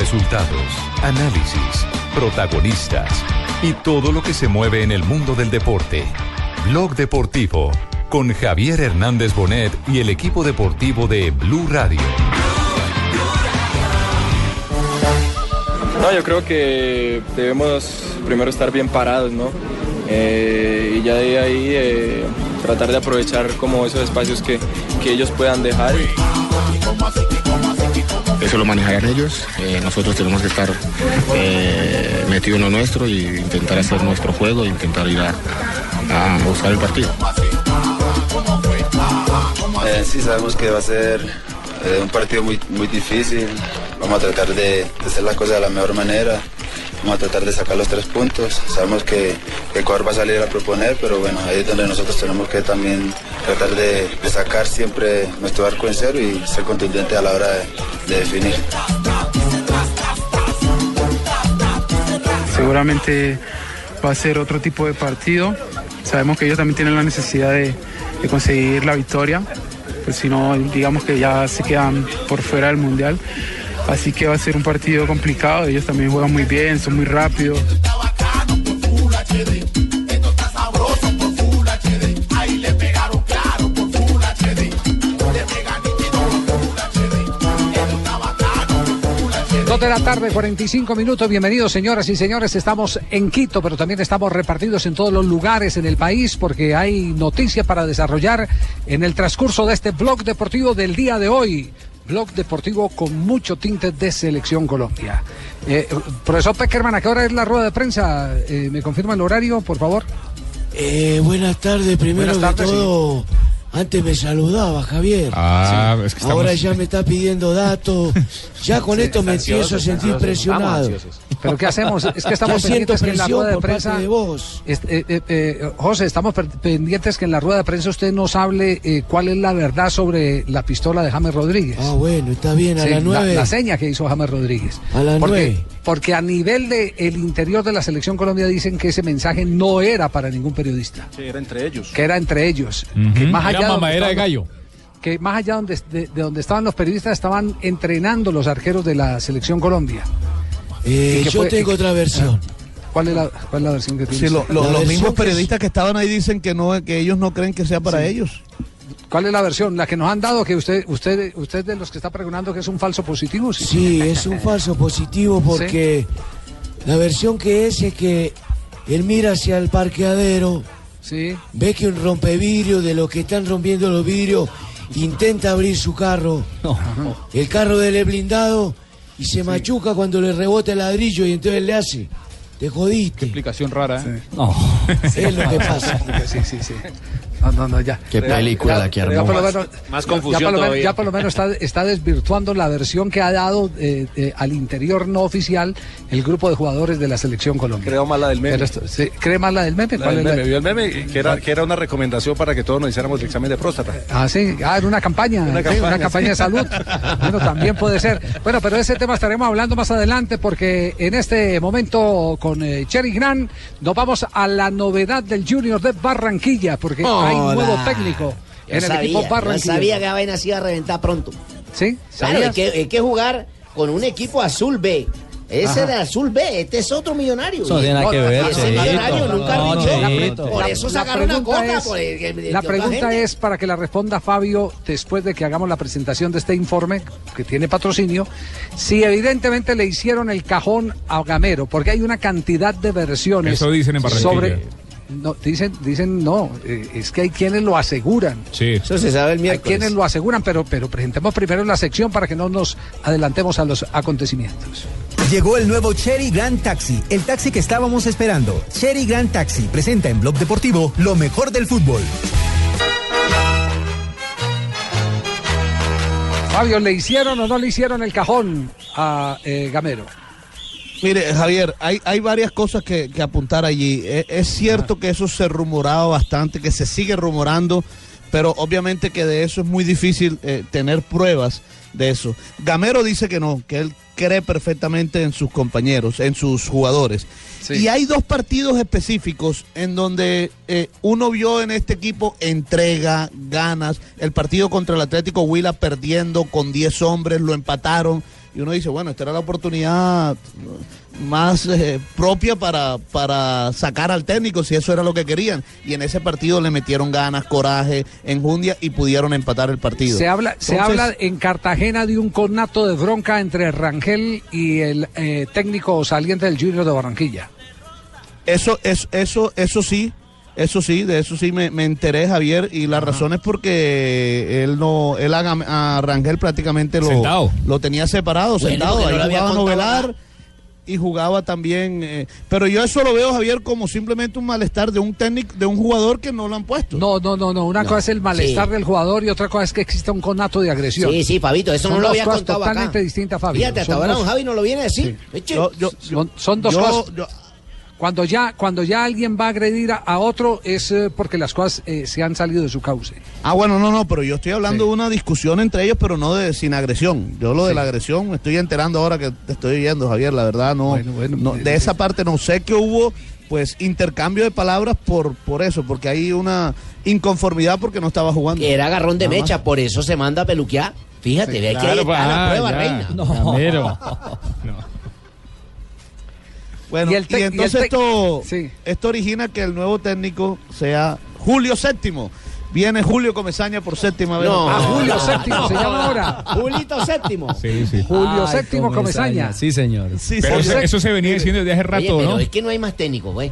Resultados, análisis, protagonistas y todo lo que se mueve en el mundo del deporte. Blog Deportivo con Javier Hernández Bonet y el equipo deportivo de Blue Radio. No, yo creo que debemos primero estar bien parados, ¿no? Eh, y ya de ahí eh, tratar de aprovechar como esos espacios que, que ellos puedan dejar. Eso lo manejan ellos, eh, nosotros tenemos que estar eh, metidos en lo nuestro y intentar hacer nuestro juego intentar ir a, a buscar el partido. Eh, sí, sabemos que va a ser eh, un partido muy, muy difícil. Vamos a tratar de, de hacer las cosas de la mejor manera. Vamos a tratar de sacar los tres puntos. Sabemos que, Ecuador va a salir a proponer, pero bueno, ahí es donde nosotros tenemos que también tratar de, sacar siempre nuestro arco en cero y ser contundente a la hora de, de definir. Seguramente va a ser otro tipo de partido. Sabemos que ellos también tienen la necesidad de, de conseguir la victoria, pues si no, digamos que ya se quedan por fuera del Mundial. Así que va a ser un partido complicado. Ellos también juegan muy bien, son muy rápidos. Dos de la tarde, 45 minutos. Bienvenidos, señoras y señores. Estamos en Quito, pero también estamos repartidos en todos los lugares en el país porque hay noticias para desarrollar en el transcurso de este blog deportivo del día de hoy. Blog deportivo con mucho tinte de Selección Colombia. Eh, profesor Peckerman, ¿a qué hora es la rueda de prensa? Eh, ¿Me confirma el horario, por favor? Eh, buenas tardes, primero Buenas tardes, que todo. Antes me saludaba, Javier. Ah, es que estamos- Ahora ya me está pidiendo datos. Ya con esto me empiezo a sentir presionado. ¿Pero qué hacemos? Es que estamos pendientes que en la rueda de prensa... de vos. Eh, eh, eh, José, estamos pendientes que en la rueda de prensa usted nos hable eh, cuál es la verdad sobre la pistola de James Rodríguez. Ah, bueno, está bien, a Sí, las la, nueve. la seña que hizo James Rodríguez. A las porque, nueve. porque a nivel de el interior de la selección Colombia dicen que ese mensaje no era para ningún periodista, Sí, era entre ellos. que era entre ellos. Que más Era allá donde mamadera de estaban- gallo. Que más allá donde, de, de donde estaban los periodistas estaban entrenando los arqueros de la selección Colombia. Eh, ¿Y qué yo fue? tengo ¿Y- otra versión. ¿Cuál es la, cuál es la versión que tiene? Sí, lo- lo- los versión mismos que es- periodistas que estaban ahí dicen que no, que ellos no creen que sea para ellos. ¿Cuál es la versión? La que nos han dado, que usted, usted, usted de los que está preguntando que es un falso positivo. Sí, es un falso positivo porque la versión que es es que él mira hacia el parqueadero, Sí. ve que un rompevidrio de los que están rompiendo los vidrios intenta abrir su carro. El carro de él es blindado y se machuca cuando le rebota el ladrillo y entonces le hace. Te jodiste. Explicación rara. ¿eh? Es lo que pasa. Sí, sí, sí. No, no, no, ya. Qué película la que Ya armó. lo menos, Más ya confusión por lo menos- todavía. ya por lo menos está, está desvirtuando la versión que ha dado eh, eh, al interior no oficial el grupo de jugadores de la selección Colombia. Creo más la del meme. Esto- sí, ¿Cree más la del meme? La ¿Cuál del es la- meme, vio el meme que era, que era una recomendación para que todos nos hiciéramos el examen de próstata. Ah, sí, ah, era una campaña, Una sí, campaña, una campaña de salud. Bueno, también puede ser. Bueno, pero de ese tema estaremos hablando más adelante porque en este momento con eh, Cherry Gran nos vamos a la novedad del Junior de Barranquilla porque hay nuevo técnico en el sabía, equipo ya Barranquilla. sabía que la vaina se iba a reventar pronto. ¿Sí? Claro, hay ¿Sabías? que, hay que jugar con un equipo azul B. Ese Ajá. de azul B, este es otro millonario. Eso no tiene que ver, ese millonario nunca No. Cheito. Por La- eso sacaron una pregunta coca. es- por el- el- de La pregunta es para que la responda Fabio después de que hagamos la presentación de este informe que tiene patrocinio, si evidentemente le hicieron el cajón a Gamero, porque hay una cantidad de versiones Eso dicen en Barranquilla. sobre no, dicen, dicen no, eh, es que hay quienes lo aseguran. Sí. Eso se sabe el Hay miércoles. quienes lo aseguran, pero, pero presentemos primero la sección para que no nos adelantemos a los acontecimientos. Llegó el nuevo Cherry Grand Taxi, el taxi que estábamos esperando. Cherry Grand Taxi presenta en Blog Deportivo lo mejor del fútbol. Fabio, ¿le hicieron o no le hicieron el cajón a eh, Gamero? Mire, Javier, hay, hay varias cosas que, que apuntar allí. E- Es, cierto que eso se rumoraba bastante, que se sigue rumorando, pero obviamente que de eso es muy difícil eh, tener pruebas de eso. Gamero dice que no, que él cree perfectamente en sus compañeros, en sus jugadores. Sí. Y hay dos partidos específicos en donde eh, uno vio en este equipo entrega, ganas. El partido contra el Atlético Huila perdiendo con 10 hombres, lo empataron. Y uno dice, bueno, esta era la oportunidad más eh, propia para, para sacar al técnico, si eso era lo que querían. Y en ese partido le metieron ganas, coraje, enjundia y pudieron empatar el partido. Se habla, se habla en Cartagena de un conato de bronca entre Rangel y el eh, técnico saliente del Junior de Barranquilla. Eso, eso, eso, eso sí, eso sí, de eso sí me, me enteré, Javier, y la razón es porque él no, él a, a Rangel prácticamente lo, Sentado. lo tenía separado, Bueno, sentado, no ahí lo había jugaba contado novelar y jugaba también, eh, pero yo eso lo veo, Javier, como simplemente un malestar de un técnico, de un jugador que no lo han puesto. No, no, no, no. Una cosa es el malestar sí. del jugador y otra cosa es que exista un conato de agresión. Sí, sí, Fabito, eso Son no lo había contado acá. totalmente distintas, Fabio. Fíjate, hasta Son ahora dos- Javi no lo viene a decir. Eche. Yo- yo- son, son dos yo- cosas. Cuando ya, cuando ya alguien va a agredir a, a otro es eh, porque las cosas eh, se han salido de su cauce. Ah, bueno, no, no, pero yo estoy hablando de una discusión entre ellos, pero no de sin agresión. Yo lo de la agresión me estoy enterando ahora que te estoy viendo, Javier, la verdad, no, no, de esa parte no sé que hubo pues intercambio de palabras por por eso, porque hay una inconformidad porque no estaba jugando. Era agarrón de Nada más. mecha, por eso se manda a peluquear. Fíjate, Sí, ve que ahí claro, está la ah, prueba, ya. reina. No. Bueno, Y y, el tec- y el entonces esto, Sí. esto origina que el nuevo técnico sea Julio Séptimo. Viene Julio Comesaña por séptima vez. No. Ah, Julio Séptimo se llama ahora. Julito séptimo. Sí, sí. Julio Ay, Séptimo Comesaña. Sí, señor. Sí, Pero sí, eso, se venía diciendo desde hace Oye, rato, pero ¿no? es que no hay más técnico, güey.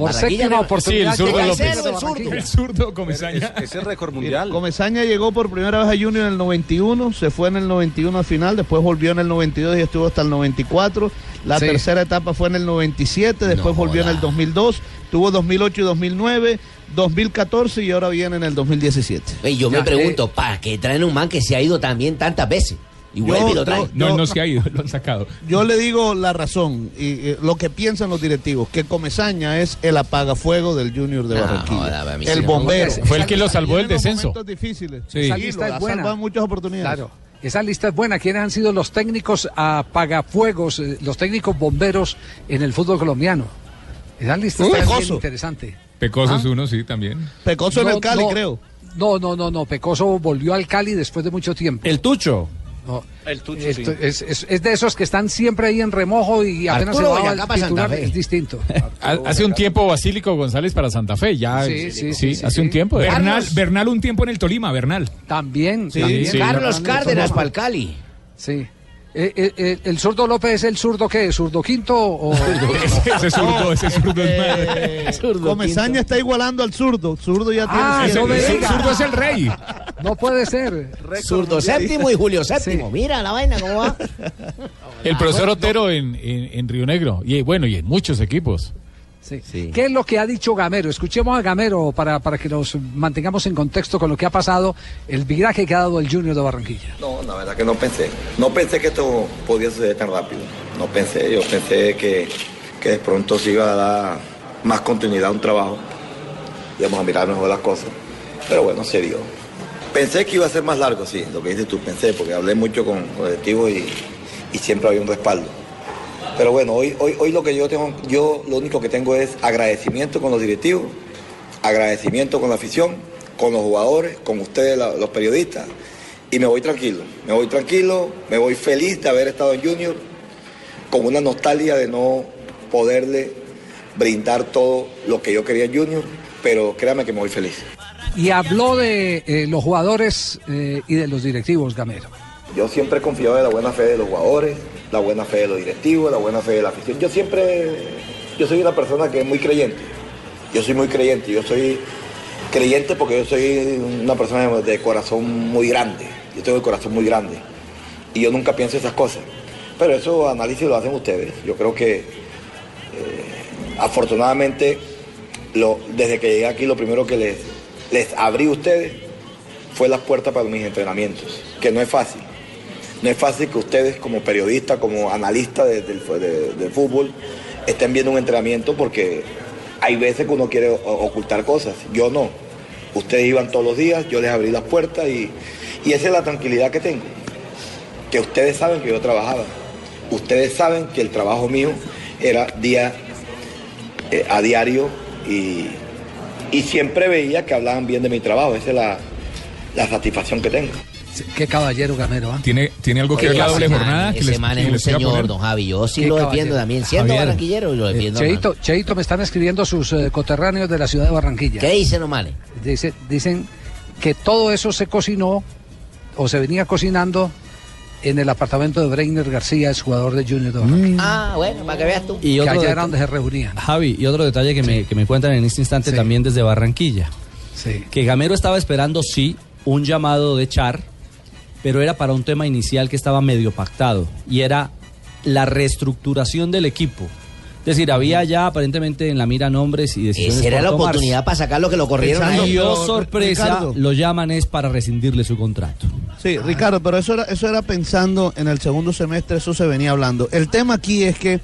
Por séptima oportunidad. Sí, el zurdo López. El zurdo. El zurdo Comesaña. Ese es récord Mira, mundial. Comesaña llegó por primera vez a Junior en el 91, se fue en el 91 al final, después volvió en el 92 y estuvo hasta el 94. La Sí. tercera etapa fue en el 97, después No volvió en el joda. 2002, tuvo 2008 y 2009, 2014 y ahora viene en el 2017. Oye, yo Ya, me pregunto, ¿para qué traen un man que se ha ido también tantas veces? Y Yo- vuelve y lo yo- traen. No, Yo- no se ha ido, lo han sacado. Yo le digo la razón y, eh, lo que piensan los directivos, que Comesaña es el apagafuego del Junior de No, Barranquilla, el bombero. Fue el que lo salvó del descenso. momentos difíciles. Sí. Esa lista lo es buena. muchas oportunidades. Claro. Esa lista es buena. ¿Quiénes han sido los técnicos apagafuegos, eh, los técnicos bomberos en el fútbol colombiano? Esa lista está bien Pecoso. interesante. Pecoso es Ah. uno, sí, también. Pecoso en No, el Cali, no. creo. No, no, no, no. Pecoso volvió al Cali después de mucho tiempo. El Tucho. No. El Tucho, Esto sí. es, es- es de esos que están siempre ahí en remojo y apenas Arturo se va Boyacá al para Santa titular, Fe. es distinto. Ha- Hace un tiempo Basílico González para Santa Fe, ya. Sí, sí, sí, sí, hace sí. un tiempo. Bernal. Bernal un tiempo en el Tolima, Bernal. También, Sí, también. sí. Carlos Cárdenas para el Cali. Sí. Eh, eh, eh, ¿El zurdo López es el zurdo qué? ¿Zurdo quinto o...? ese, zurdo, ese zurdo es. Eh, Zurdo Comesaña quinto. está igualando al zurdo. Zurdo ya tiene Ah, no ese diga. zurdo es el rey. No puede ser. Zurdo séptimo y Julio séptimo. Mira la vaina cómo va. El profesor Otero en, en, en Río Negro. Y bueno, y en muchos equipos. Sí. Sí. ¿Qué es lo que ha dicho Gamero? Escuchemos a Gamero para, para que nos mantengamos en contexto con lo que ha pasado, el viraje que ha dado el Junior de Barranquilla. No, la verdad que no pensé. No pensé que esto podía suceder tan rápido. No pensé. Yo pensé que, que de pronto se iba a dar más continuidad a un trabajo. Íbamos a mirar mejor las cosas. Pero bueno, se dio. Pensé que iba a ser más largo, sí, lo que dices tú. Pensé, porque hablé mucho con con directivos y, y siempre había un respaldo. Pero bueno, hoy, hoy, hoy lo que yo tengo, yo lo único que tengo es agradecimiento con los directivos, agradecimiento con la afición, con los jugadores, con ustedes, la- los periodistas, y me voy tranquilo, me voy tranquilo, me voy feliz de haber estado en Junior, con una nostalgia de no poderle brindar todo lo que yo quería en Junior, pero créame que me voy feliz. Y habló de eh, los jugadores eh, y de los directivos, Gamero. Yo siempre he confiado en la buena fe de los jugadores, la buena fe de los directivos, la buena fe de la afición. Yo siempre, yo soy una persona que es muy creyente. Yo soy muy creyente. Yo soy creyente porque yo soy una persona de, corazón muy grande. Yo tengo el corazón muy grande. Y yo nunca pienso esas cosas. Pero eso análisis lo hacen ustedes. Yo creo que eh, afortunadamente lo- desde que llegué aquí lo primero que les, les abrí a ustedes fue las puertas para mis entrenamientos, que no es fácil. No es fácil que ustedes como periodistas, como analistas de- fútbol, estén viendo un entrenamiento porque hay veces que uno quiere ocultar cosas. Yo no. Ustedes iban todos los días, yo les abrí las puertas y, y esa es la tranquilidad que tengo. Que ustedes saben que yo trabajaba. Ustedes saben que el trabajo mío era día eh, a diario y, y siempre veía que hablaban bien de mi trabajo. Esa es la, la satisfacción que tengo. Qué caballero Gamero, ¿ah? ¿Tiene, ¿Tiene algo que ver la doble jornada? que Ese les- man que es un señor, don Javi. Yo sí lo caballero. defiendo también. Siendo Javier. barranquillero, lo Eh, defiendo. Cheito, Cheito, me están escribiendo sus eh, coterráneos de la ciudad de Barranquilla. ¿Qué dice Nomale? Dice, dicen que todo eso se cocinó o se venía cocinando en el apartamento de Breiner García, es jugador de Junior de Barranquilla. Ah, bueno, para que veas tú. Y que otro allá era donde se reunían. Javi, y otro detalle que, me, que me cuentan en este instante también desde Barranquilla. Sí. Que Gamero estaba esperando, sí, un llamado de Char, pero era para un tema inicial que estaba medio pactado, y era la reestructuración del equipo. Es decir, había ya aparentemente en la mira nombres y decisiones Esa era la tomarse. oportunidad para sacar lo que lo corrieron a Y oh, sorpresa, Ricardo. lo llaman es para rescindirle su contrato. Sí, Ricardo, pero eso era, eso era pensando en el segundo semestre, eso se venía hablando. El tema aquí es que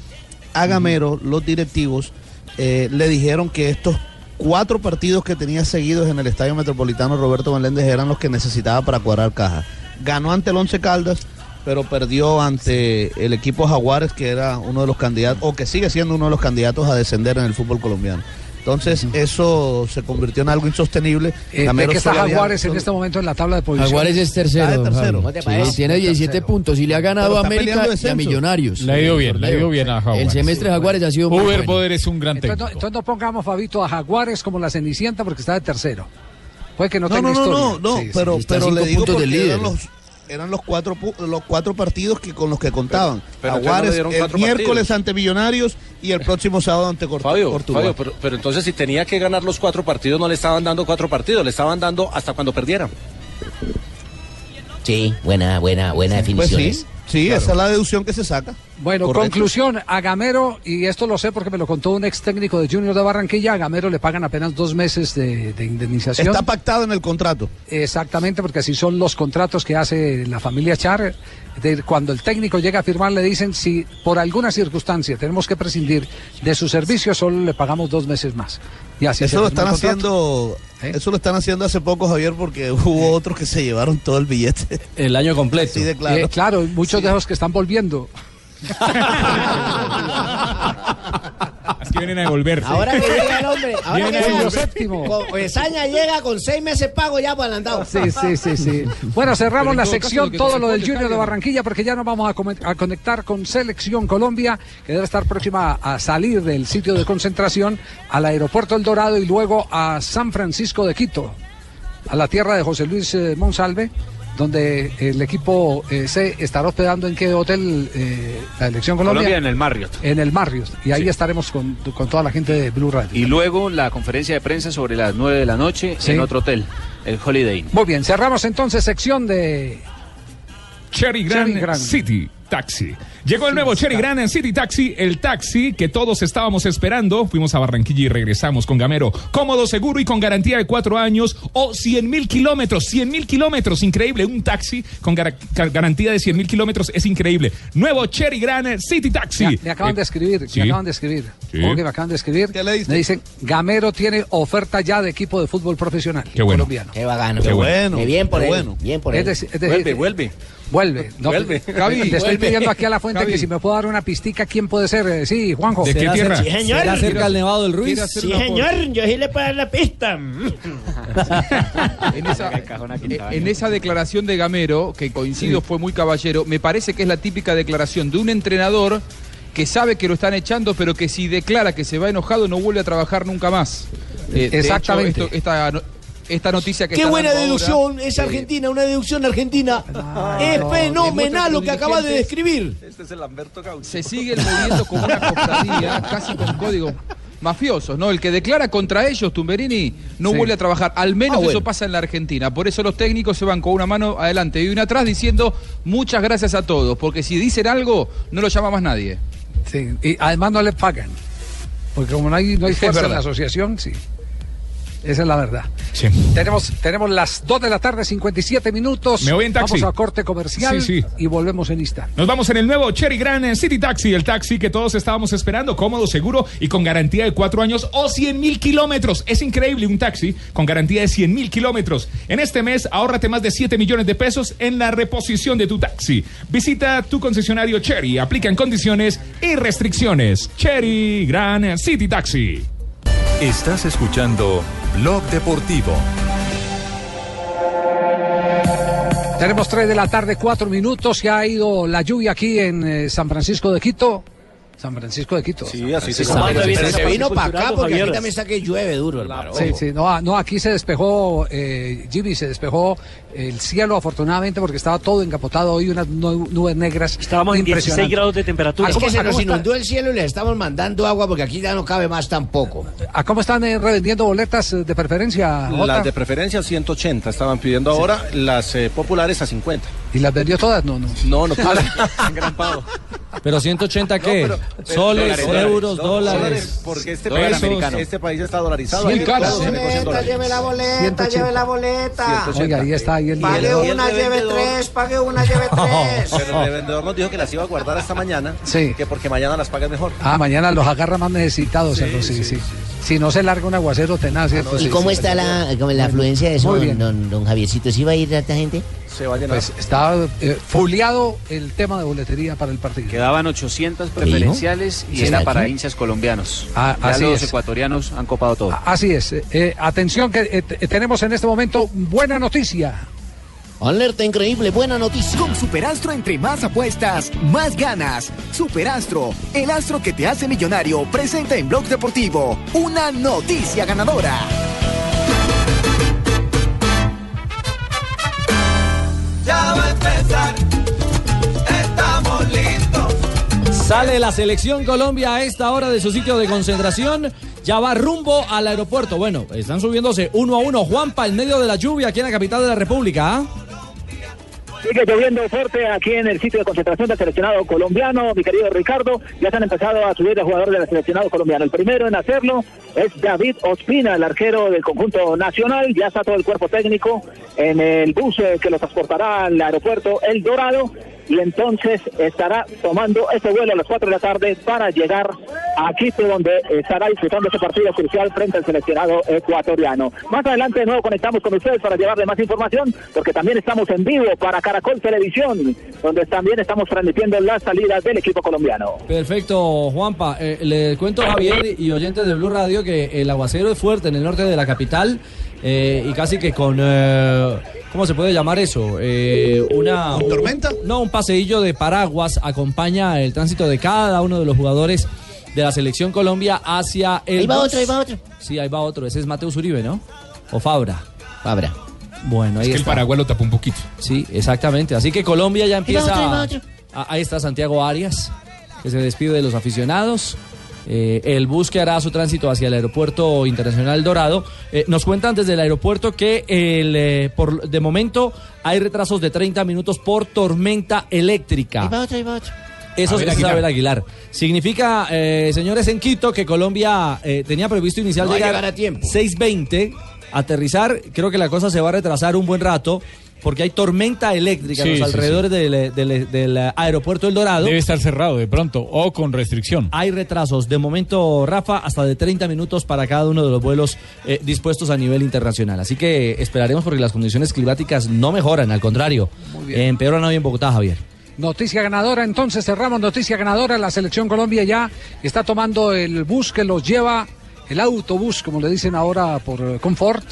a Gamero, los directivos, eh, le dijeron que estos cuatro partidos que tenía seguidos en el Estadio Metropolitano Roberto Meléndez eran los que necesitaba para cuadrar caja. Ganó ante el Once Caldas, pero perdió ante el equipo Jaguares, que era uno de los candidatos, o que sigue siendo uno de los candidatos a descender en el fútbol colombiano. Entonces, eso se convirtió en algo insostenible. Eh, ¿De qué está Jaguares en este momento en la tabla de posiciones? Jaguares es tercero. Está de tercero. Tiene 17 puntos y le ha ganado a América y a. Millonarios. Le ha ido bien, le ha ido bien a Jaguares. El semestre de Jaguares ha sido muy Uber bueno. Boder es un gran Entonces técnico. no, entonces no pongamos, Fabito, a Jaguares como la Cenicienta porque está de tercero. Puede que no, No, tenga no, no, historia. no, no, sí. pero, pero le digo porque eran los, eran los cuatro pu- los cuatro partidos que con los que contaban. pero entonces no Jaguares le dieron el miércoles partidos. ante Millonarios y el próximo sábado ante Cort- Fabio, Cortuluá. Fabio, pero, pero entonces si tenía que ganar los cuatro partidos, no le estaban dando cuatro partidos, le estaban dando hasta cuando perdieran. Sí, buena, buena, buena Pues definición. sí, sí, esa es la deducción que se saca. Bueno, Correcto. conclusión, a Gamero, y esto lo sé porque me lo contó un ex técnico de Junior de Barranquilla, a Gamero le pagan apenas dos meses de, de indemnización. Está pactado en el contrato. Exactamente, porque así son los contratos que hace la familia Char. De- cuando el técnico llega a firmar, le dicen si por alguna circunstancia tenemos que prescindir de su servicio, solo le pagamos dos meses más. Y así se Eso lo están haciendo, eso lo están haciendo hace poco, Javier, porque hubo otros que se llevaron todo el billete. El año completo. Sí, de claro. Eh, claro, muchos de esos que están volviendo. Que vienen a devolverse. Ahora que llega el hombre, ahora Viene que llega el séptimo. Esaña llega con seis meses pago ya por adelantado. Sí, sí, sí, sí. Bueno, cerramos la sección, lo todo lo del Junior de. Barranquilla, porque ya nos vamos a conectar con Selección Colombia, que debe estar próxima a salir del sitio de concentración al aeropuerto El Dorado y luego a San Francisco de Quito, a la tierra de José Luis eh, Monsalve, donde el equipo eh, se estará hospedando en qué hotel eh, la Selección Colombia. Colombia en el Marriott. En el Marriott. Y ahí Sí. estaremos con, con toda la gente de Blue Radio. Y luego la conferencia de prensa sobre las 9 de la noche Sí. en otro hotel, el Holiday Inn. Muy bien, cerramos entonces sección de Cherry Grand, Cherry Grand. City Taxi. Llegó el nuevo Cherry Grand City Taxi, el taxi que todos estábamos esperando. Fuimos a Barranquilla y regresamos con Gamero. Cómodo, seguro y con garantía de cuatro años o 100 mil kilómetros. 100 mil kilómetros, increíble. Un taxi con gar- gar- garantía de 100 mil kilómetros es increíble. Nuevo Cherry Grand City Taxi. Me, me acaban Eh, de escribir, sí. me acaban de escribir. Sí. Que me acaban de escribir. Me dicen, Gamero tiene oferta ya de equipo de fútbol profesional Qué bueno. colombiano. Qué bacano. Qué bueno. Qué bien por Qué él. bueno. Bien por Es él. decir- es decir, Vuelve, vuelve. Vuelve. No, Vuelve. Gaby, le estoy vuelve. pidiendo aquí a la fuente que si me puedo dar una pistica, ¿quién puede ser? Eh, Sí, Juanjo. ¿De qué ¿Será tierra? Sí, señor. ¿Será cerca al Nevado del Ruiz? Sí, señor, yo sí le puedo dar la pista. En esa, en esa declaración de Gamero, que coincido fue muy caballero, me parece que es la típica declaración de un entrenador que sabe que lo están echando, pero que si declara que se va enojado no vuelve a trabajar nunca más. Eh, de hecho, Exactamente. esto- esta, no- esta noticia que Qué está buena dando ahora, deducción, es eh, Argentina, una deducción argentina. es fenomenal lo que acabas de describir. Este es el Lamberto Gaucho. se siguen moviendo como una cofradía, casi con código mafiosos, ¿no? El que declara contra ellos, Tumberini, no Sí. vuelve a trabajar. Al menos Ah, bueno. eso pasa en la Argentina. Por eso los técnicos se van con una mano adelante y una atrás diciendo muchas gracias a todos. Porque si dicen algo, no lo llama más nadie. Sí, y además no le pagan. Porque como no hay, no hay fuerza en la asociación, sí. Esa es la verdad. Sí. Tenemos, tenemos las 2 de la tarde, 57 minutos. Me voy en taxi. Vamos a corte comercial Sí, sí. y volvemos en instante. Nos vamos en el nuevo Cherry Grand City Taxi, el taxi que todos estábamos esperando, cómodo, seguro y con garantía de cuatro años o 100 mil kilómetros. Es increíble un taxi con garantía de 100 mil kilómetros. En este mes, ahórrate más de 7 millones de pesos en la reposición de tu taxi. Visita tu concesionario Cherry, aplican condiciones y restricciones. Cherry Grand City Taxi. Estás escuchando Blog Deportivo. Tenemos 3 de la tarde, 4 minutos. Se ha ido la lluvia aquí en eh, San Francisco de Quito. San Francisco de Quito. Sí, así se se vino para acá porque aquí también está que llueve duro, hermano. Sí, sí, no, ah, no, aquí se despejó, eh, Jimmy, se despejó el cielo afortunadamente porque estaba todo encapotado hoy, unas nu- nubes negras. Estábamos en 16 impresionantes. grados de temperatura. ¿A Es que se nos inundó el cielo y les estamos mandando agua porque aquí ya no cabe más tampoco. ¿A cómo están eh, revendiendo boletas eh, de preferencia? Jota? Las de preferencia 180 estaban pidiendo ahora, las eh, populares a 50. ¿Y las vendió todas? No, no. No, no pude. En gran pago. Pero 180 qué? No, pero- pero- Soles, dólares, euros, dólares, dólares. Porque este Dólares país, americanos. este país está dolarizado. Cien aquí caras. todo se negocia en dólares. lleve la boleta, 180. lleve la boleta. Oiga, ahí está, ahí el Pague dinero. una, lleve tres, pague una, lleve tres. Pero el vendedor nos dijo que las iba a guardar hasta mañana, Sí. que porque mañana las pagas mejor. Ah, mañana los agarra más necesitados, sí, sí, sí. Si no se larga un aguacero tenaz, ¿cierto? ¿Y Sí, cómo sí. está la, como la afluencia de eso, Muy bien. don, don Javiercito? ¿Sí va a ir tanta gente? Se va a llenar. Pues está eh, el tema de boletería para el partido. Quedaban 800 preferenciales y era aquí. para hinchas colombianos. Ah, ya así los es. Ah, ecuatorianos han copado todo. Así es. eh, eh, atención que eh, tenemos en este momento buena noticia. Alerta increíble, buena noticia. Con Superastro entre más apuestas, más ganas. Superastro, el astro que te hace millonario, presenta en Blog Deportivo una noticia ganadora. Sale la selección Colombia a esta hora de su sitio de concentración. Ya va rumbo al aeropuerto. Bueno, están subiéndose uno a uno. Juanpa, en medio de la lluvia aquí en la capital de la República. ¿ah? Sigue lloviendo fuerte aquí en el sitio de concentración del seleccionado colombiano, mi querido Ricardo. Ya se han empezado a subir los jugadores del seleccionado colombiano. El primero en hacerlo es David Ospina, el arquero del conjunto nacional. Ya está todo el cuerpo técnico en el bus eh, que lo transportará al aeropuerto El Dorado. Y entonces estará tomando este vuelo a las 4 de la tarde para llegar a Quito, donde estará disfrutando este partido crucial frente al seleccionado ecuatoriano. Más adelante de nuevo conectamos con ustedes para llevarle más información, porque también estamos en vivo para Caracol Televisión, donde también estamos transmitiendo las salidas del equipo colombiano. Perfecto, Juanpa. Eh, le cuento a Javier y oyentes de Blue Radio que el aguacero es fuerte en el norte de la capital eh, y casi que con. eh, ¿Cómo se puede llamar eso? Eh, una. ¿Tormenta? No, un paseillo de paraguas acompaña el tránsito de cada uno de los jugadores de la selección Colombia hacia el. Ahí va otro, ahí va otro. Sí, ahí va otro. Ese es Mateus Uribe, ¿no? O Fabra. Fabra. Bueno, ahí Es que el está. paraguas lo tapó un poquito. Sí, exactamente. Así que Colombia ya Ahí va empieza. otro, ahí va otro. Ah, Ahí está Santiago Arias, que se despide de los aficionados. Eh, el bus que hará su tránsito hacia el aeropuerto internacional Dorado. Eh, nos cuentan desde el aeropuerto que el, eh, por, de momento hay retrasos de 30 minutos por tormenta eléctrica. Ahí va otro, ahí va otro. Eso Abel es Aguilar. Abel Aguilar. Significa, eh, señores, en Quito que Colombia eh, tenía previsto No a llegar llegar a tiempo. 6.20, aterrizar. Creo que la cosa se va a retrasar un buen rato porque hay tormenta eléctrica Sí, en los sí, alrededores Del, del- del aeropuerto El Dorado. Debe estar cerrado de pronto o con restricción. Hay retrasos. De momento, Rafa, hasta de 30 minutos para cada uno de los vuelos eh, dispuestos a nivel internacional. Así que esperaremos porque las condiciones climáticas no mejoran, al contrario. Empeoran hoy en Bogotá, Javier. Noticia ganadora, entonces cerramos noticia ganadora. La selección Colombia ya está tomando el bus que los lleva, el autobús, como le dicen ahora por eh, Confort,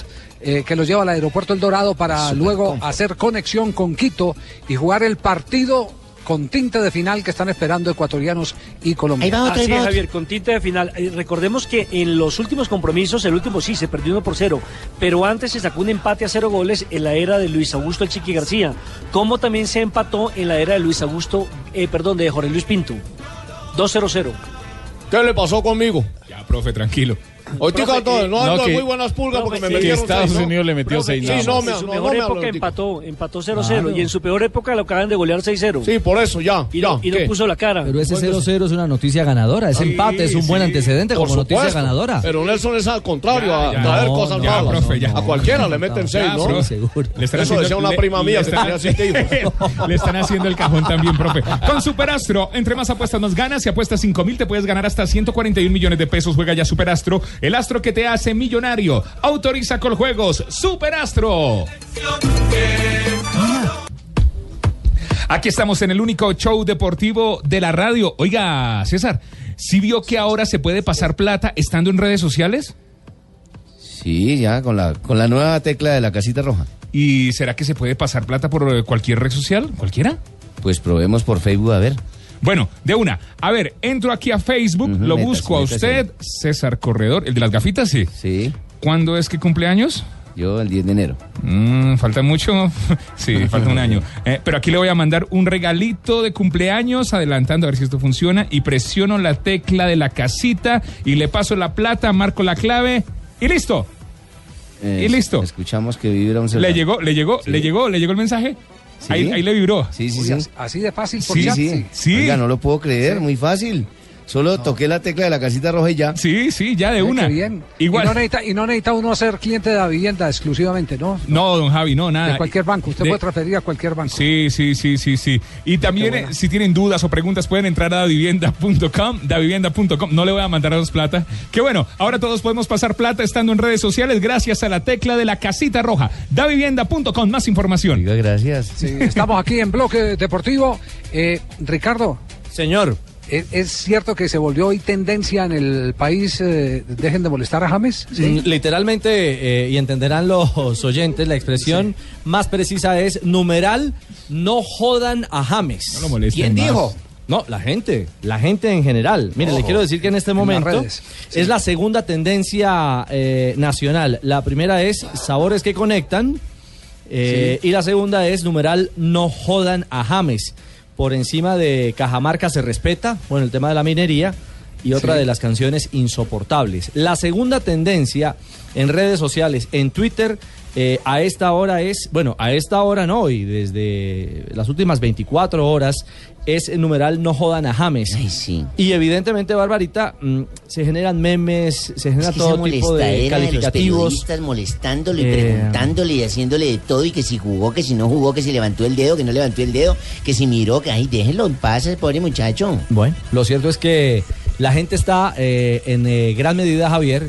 eh, que los lleva al aeropuerto El Dorado para luego hacer conexión con Quito y jugar el partido con tinte de final que están esperando ecuatorianos y colombianos. Así es, Javier, con tinta de final. Eh, recordemos que en los últimos compromisos, el último sí, se perdió uno por cero, pero antes se sacó un empate a cero goles en la era de Luis Augusto El Chiqui García, como también se empató en la era de Luis Augusto, eh, perdón, de Jorge Luis Pinto. 2-0-0. ¿Qué le pasó conmigo? Ya, profe, tranquilo. Hoy estoy cantando, no No, ando de que- muy buenas pulgas porque me metieron Estados seis, ¿no? Unidos le metió seis Sí, nada no más. me en su no, mejor no me época empató, empató 0-0 Claro. y en su peor época lo acaban de golear 6-0. Sí, por eso, ya. Y, no, y no ¿qué? puso la cara. Pero ese 0-0 es una noticia ganadora. Ese empate es un buen antecedente como noticia ganadora. Pero Nelson es al contrario, Ya, a traer No, cosas malas. profe, ya. A cualquiera le meten seis, Ya, ¿no? profe. Le están Eso decía una prima mía que tenía siete hijos. Le están haciendo el cajón también, profe. Con Superastro, entre más apuestas nos ganas. Si apuestas 5 mil, te puedes ganar hasta 141 millones de pesos. Juega ya Superastro, el astro que te hace millonario. Autoriza con juegos. Superastro. Aquí estamos en el único show deportivo de la radio. Oiga, César, ¿sí vio que ahora se puede pasar plata estando en redes sociales? Sí, ya, con la, con la nueva tecla de la casita roja. ¿Y será que se puede pasar plata por cualquier red social? ¿Cualquiera? Pues probemos por Facebook a ver. Bueno, de una. A ver, entro aquí a Facebook, lo métase, busco a métase. usted, César Corredor, el de las gafitas, sí. Sí. ¿Cuándo es que cumpleaños? Yo el 10 de enero. Mm, falta mucho. sí, falta un año. Eh, pero aquí le voy a mandar un regalito de cumpleaños, adelantando a ver si esto funciona. Y presiono la tecla de la casita y le paso la plata, marco la clave y listo. Eh, Y listo. Escuchamos que vibra un celular. Le llegó, le llegó, le llegó, le llegó el mensaje. Sí. Ahí, ahí le vibró. Sí, sí, sí. as- Así de fácil por Sí, chat. sí. Sí. Oiga, no lo puedo creer, muy fácil. Solo toqué la tecla de la casita roja y ya. Sí, sí, ya de Ay, una. bien. Igual. Y no, necesita, y no necesita uno ser cliente de la vivienda exclusivamente, ¿no? No, don Javi, no, nada. De cualquier banco. Usted De- puede transferir a cualquier banco. Sí, sí, sí, sí, sí. Y también, eh, si tienen dudas o preguntas, pueden entrar a davivienda.com, davivienda.com. No le voy a mandar a dos plata. Que bueno, ahora todos podemos pasar plata estando en redes sociales gracias a la tecla de la casita roja. davivienda.com, más información. Oiga, gracias. Sí, estamos aquí en Bloque Deportivo. Eh, Ricardo. Señor. ¿Es, es cierto que se volvió hoy tendencia en el país? eh, ¿Dejen de molestar a James? Mm, Literalmente, eh, y entenderán los oyentes, la expresión más precisa es numeral, no jodan a James. No lo molesten ¿Quién más. dijo? No, la gente, la gente en general. Mire, le Ojo, quiero decir que en este en momento redes, es la segunda tendencia eh, nacional. La primera es sabores que conectan eh, y la segunda es numeral, no jodan a James. Por encima de Cajamarca se respeta, bueno, el tema de la minería y otra Sí. de las canciones insoportables. La segunda tendencia en redes sociales, en Twitter, eh, a esta hora es, bueno, a esta hora no, y desde las últimas 24 horas es el numeral no jodan a James. Y evidentemente, Barbarita, mm, se generan memes, se genera Es que esa todo tipo de molestadera de los calificativos. molestándole y Eh, preguntándole y haciéndole de todo y que si jugó, que si no jugó, que si levantó el dedo, que no levantó el dedo, que si miró, que ay, déjenlo en paz, pobre muchacho. Bueno, lo cierto es que la gente está eh, en eh, gran medida, Javier.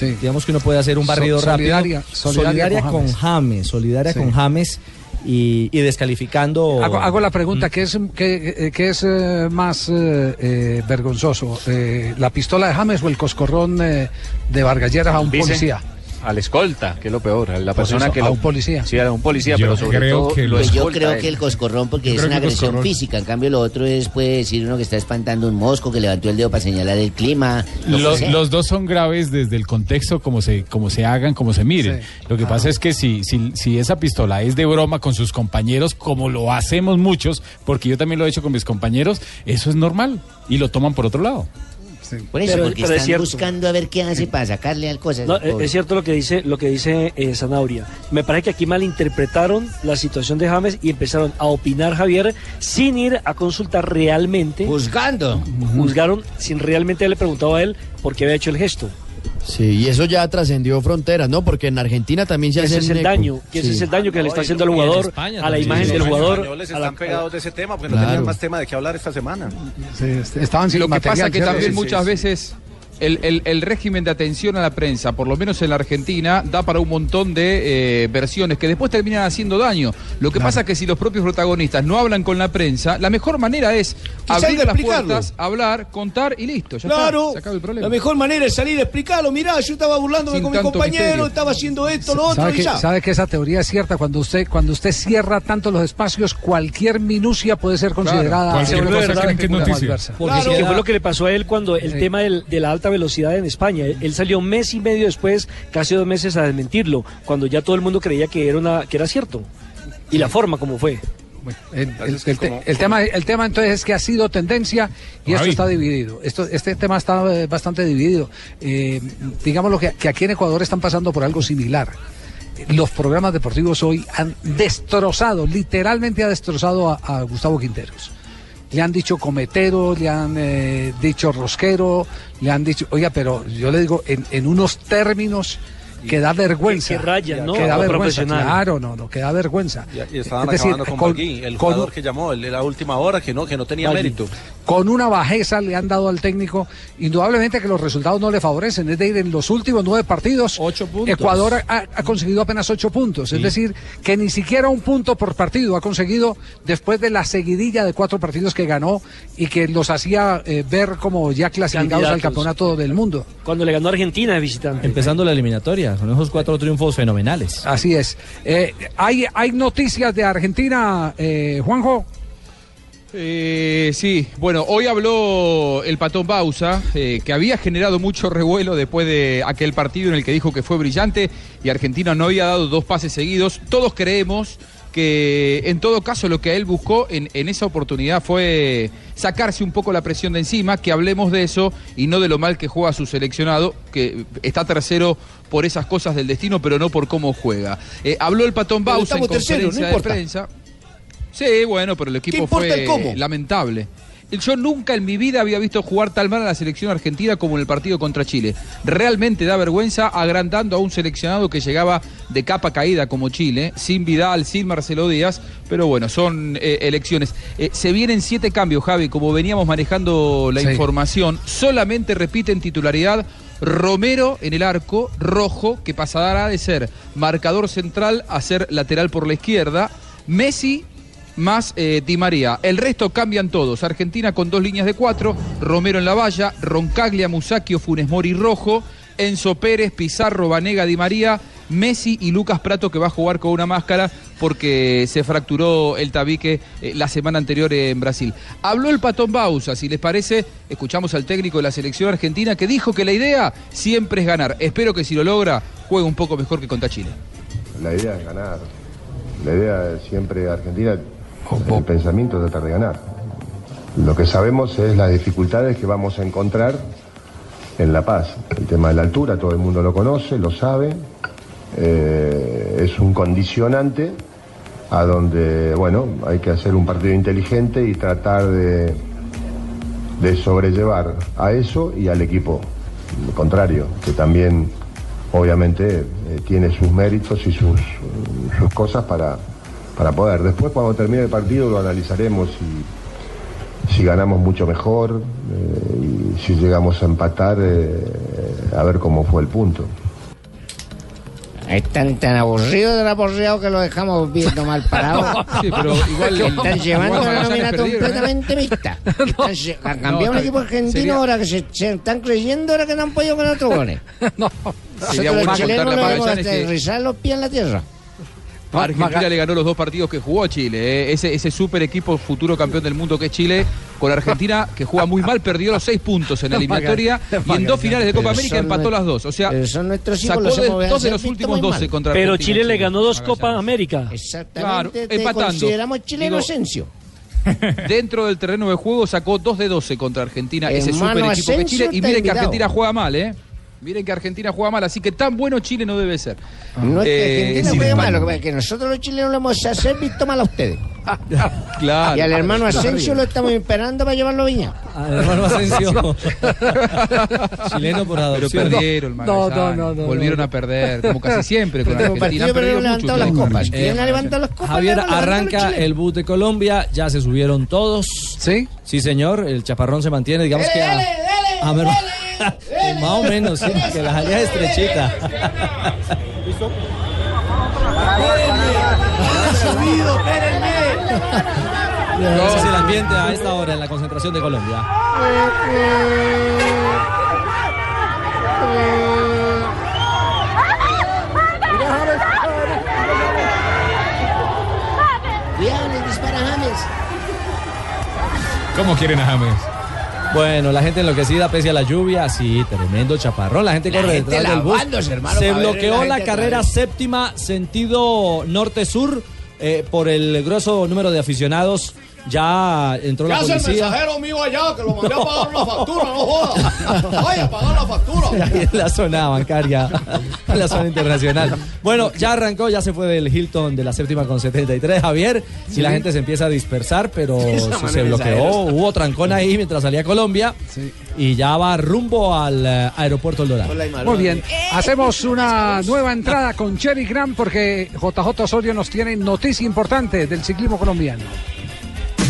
eh, Digamos que uno puede hacer un So- barrido solidaria- rápido. solidaria con con James. James. Solidaria Sí. con James y, y descalificando. Hago, hago la pregunta, ¿qué es, qué, eh, qué es eh, más eh, eh, vergonzoso? Eh, ¿La pistola de James o el coscorrón eh, de Vargalleras a un Dice, policía? Al escolta, que es lo peor. A la Pues persona eso, que a lo- un policía. Sí, a un policía, Yo pero sobre creo todo que lo Pues yo creo que el coscorrón, porque Yo es una agresión coscorrón. física. En cambio, lo otro es, puede decir uno que está espantando un mosco, que levantó el dedo para señalar el clima. lo los dos son graves desde el contexto, como se, como se hagan, como se miren. Lo que pasa es que si, si, si esa pistola es de broma con sus compañeros, como lo hacemos muchos, porque yo también lo he hecho con mis compañeros, eso es normal y lo toman por otro lado. Por eso, Pero- porque pero es están cierto. buscando a ver qué hace para sacarle al cosas. No, eh, es cierto lo que dice lo que dice eh, Zanabria. Me parece que aquí malinterpretaron la situación de James y empezaron a opinar Javier sin ir a consultar realmente. Juzgando. Juzgaron sin realmente haberle preguntado a él por qué había hecho el gesto. Sí, y eso ya trascendió fronteras, ¿no? Porque en Argentina también se Que hace ese es el daño, que ese es el daño que le está haciendo al jugador, a la imagen del Los jugador. españoles a la- están pegados de ese tema porque no Claro. tenían más tema de qué hablar esta semana. estaban sin Lo que material, pasa que ¿cierto? también Sí, sí, muchas sí. veces el, el- el régimen de atención a la prensa, por lo menos en la Argentina, da para un montón de eh, versiones que después terminan haciendo daño. Lo que pasa es que si los propios protagonistas no hablan con la prensa, la mejor manera es abrir las puertas, hablar, contar y listo. Ya Claro, está, se acaba el problema. la mejor manera es salir a explicarlo. Mirá, yo estaba burlándome Sin con mi compañero, misterio. estaba haciendo esto, lo otro ¿Sabe y que, ya. sabe que esa teoría es cierta? Cuando usted, cuando usted cierra tanto los espacios, cualquier minucia puede ser considerada Cualquier una cosa que es como noticia. adversa. Porque Claro. que fue lo que le pasó a él cuando el tema del- de la alta velocidad en España. Él salió un mes y medio después, casi dos meses a desmentirlo, cuando ya todo el mundo creía que era una que era cierto. Y la forma como fue. El, el- el te- el tema, el tema entonces es que ha sido tendencia y esto está dividido. Esto, este tema está eh, bastante dividido. Eh, digamos lo que, que aquí en Ecuador están pasando por algo similar. Los programas deportivos hoy han destrozado, literalmente ha destrozado a, a Gustavo Quinteros. Le han dicho cometero, le han eh, dicho rosquero, le han dicho, oiga, pero yo le digo en, en unos términos que da vergüenza. que rayan, ¿no? Que da A lo vergüenza, claro, no, no, que da vergüenza. Y, y estaban Es decir, acabando con, con- Bagui, el con- jugador que llamó, el de la última hora, que no, que no tenía Bagui. mérito. Con una bajeza le han dado al técnico, indudablemente que los resultados no le favorecen. Es decir, en los últimos nueve partidos, Ecuador ha, ha conseguido apenas ocho puntos. Es decir, que ni siquiera un punto por partido ha conseguido después de la seguidilla de cuatro partidos que ganó y que los hacía eh, ver como ya clasificados al campeonato del mundo. Cuando le ganó a Argentina de visitante. Empezando la eliminatoria. Colombia, con esos cuatro triunfos fenomenales. Así es. Eh, ¿hay, ¿Hay noticias de Argentina, eh, Juanjo? Eh, sí, bueno, hoy habló el patón Bausa, eh, que había generado mucho revuelo después de aquel partido en el que dijo que fue brillante y Argentina no había dado dos pases seguidos. Todos creemos que en todo caso lo que él buscó en, en esa oportunidad fue sacarse un poco la presión de encima, que hablemos de eso y no de lo mal que juega su seleccionado, que está tercero por esas cosas del destino, pero no por cómo juega. Eh, habló el patón Bausa en no conferencia de importa. prensa. Sí, bueno, pero el equipo fue el lamentable. Yo nunca en mi vida había visto jugar tal mal a la selección argentina como en el partido contra Chile. Realmente da vergüenza agrandando a un seleccionado que llegaba de capa caída como Chile, sin Vidal, sin Marcelo Díaz, pero bueno, son eh, elecciones. Eh, se vienen siete cambios, Javi, como veníamos manejando la Sí. información. Solamente repite en titularidad Romero en el arco, Rojo, que pasará de ser marcador central a ser lateral por la izquierda, Messi más eh, Di María. El resto cambian todos. Argentina con dos líneas de cuatro, Romero en la valla, Roncaglia, Musacchio, Funes Mori Rojo, Enzo Pérez, Pizarro, Vanega, Di María, Messi y Lucas Prato que va a jugar con una máscara porque se fracturó el tabique eh, la semana anterior en Brasil. Habló el Patón Bausa, si les parece, escuchamos al técnico de la selección argentina que dijo que la idea siempre es ganar. Espero que si lo logra juegue un poco mejor que contra Chile. La idea es ganar. La idea siempre Argentina, el pensamiento es tratar de ganar. Lo que sabemos es las dificultades que vamos a encontrar en La Paz. El tema de la altura, todo el mundo lo conoce, lo sabe. Eh, es un condicionante a donde, bueno, hay que hacer un partido inteligente y tratar de, de sobrellevar a eso y al equipo contrario, que también obviamente eh, tiene sus méritos y sus, sus cosas para, para poder. Después cuando termine el partido lo analizaremos y si ganamos mucho mejor eh, y si llegamos a empatar eh, a ver cómo fue el punto. Es tan, tan aburrido del aburrido que lo dejamos viendo mal parado. Sí, pero igual- Que están llevando igual una nómina ¿eh? completamente mixta. Están lle- Han cambiado un No, equipo argentino sería- ahora que se, se están creyendo ahora que no han podido con otros goles. Sería Nosotros bueno los chilenos que- aterrizar los pies en la tierra. Argentina le ganó los dos partidos que jugó a Chile. eh. Ese, ese super equipo futuro campeón del mundo que es Chile, con Argentina que juega muy mal, perdió los seis puntos en la eliminatoria y en dos finales de Copa Pero América empató las dos. O sea, pero son nuestros hijos, sacó los de- dos de los últimos. 12 contra Pero Argentina. Chile le ganó dos Copa América. Exactamente. te empatando. consideramos chileno Digo, Asensio. Dentro del terreno de juego sacó dos de 12 contra Argentina, ese super equipo que Chile. Y miren que. Argentina juega mal, ¿eh? Miren que Argentina juega mal, así que tan bueno Chile no debe ser. No es que Eh, Argentina sin juegue mal, lo que pasa es que nosotros los chilenos lo hemos hacer visto mal a ustedes. Claro. Y al hermano Asensio lo estamos esperando para llevarlo a Viña. Al hermano Asensio. Chileno por Pero adopción. perdieron, No, no, no, no, Volvieron no. a perder, como casi siempre con Pero Argentina. Partido, pero levantado las copas. ¿Quién ha levantado las copas? Javier, arranca el bus de Colombia, ya se subieron todos. ¿Sí? Sí, señor, el chaparrón se mantiene, digamos que a, a ver, más o menos, sí, que la salida es estrechita. subido, espérenme. Ese es el ambiente a esta hora en la concentración de Colombia. Dispara James. ¿Cómo quieren a James? Bueno, la gente enloquecida pese a la lluvia, sí, tremendo chaparrón. La gente La corre gente detrás del bus. hermano, Se bloqueó la carrera séptima, sentido norte-sur, eh, por el grueso número de aficionados. Ya entró ¿Qué la hace el policía. mensajero mío allá que lo mandé a pagar una factura? No joda. Vaya a pagar la factura. Ahí en la zona bancaria, en la zona internacional. Bueno, ya arrancó, ya se fue del Hilton de la séptima con 73, Javier. Y Sí. la gente se empieza a dispersar, pero sí se bloqueó. Hubo trancón ahí mientras salía Colombia. Y ya va rumbo al eh, aeropuerto El Dorado. Muy bien, hacemos una nueva entrada con Cherry Grant porque JJ Osorio nos tiene noticia importante del ciclismo colombiano.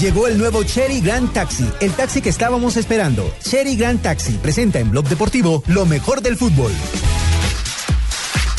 Llegó el nuevo Cherry Grand Taxi, el taxi que estábamos esperando. Cherry Grand Taxi presenta en Blog Deportivo lo mejor del fútbol.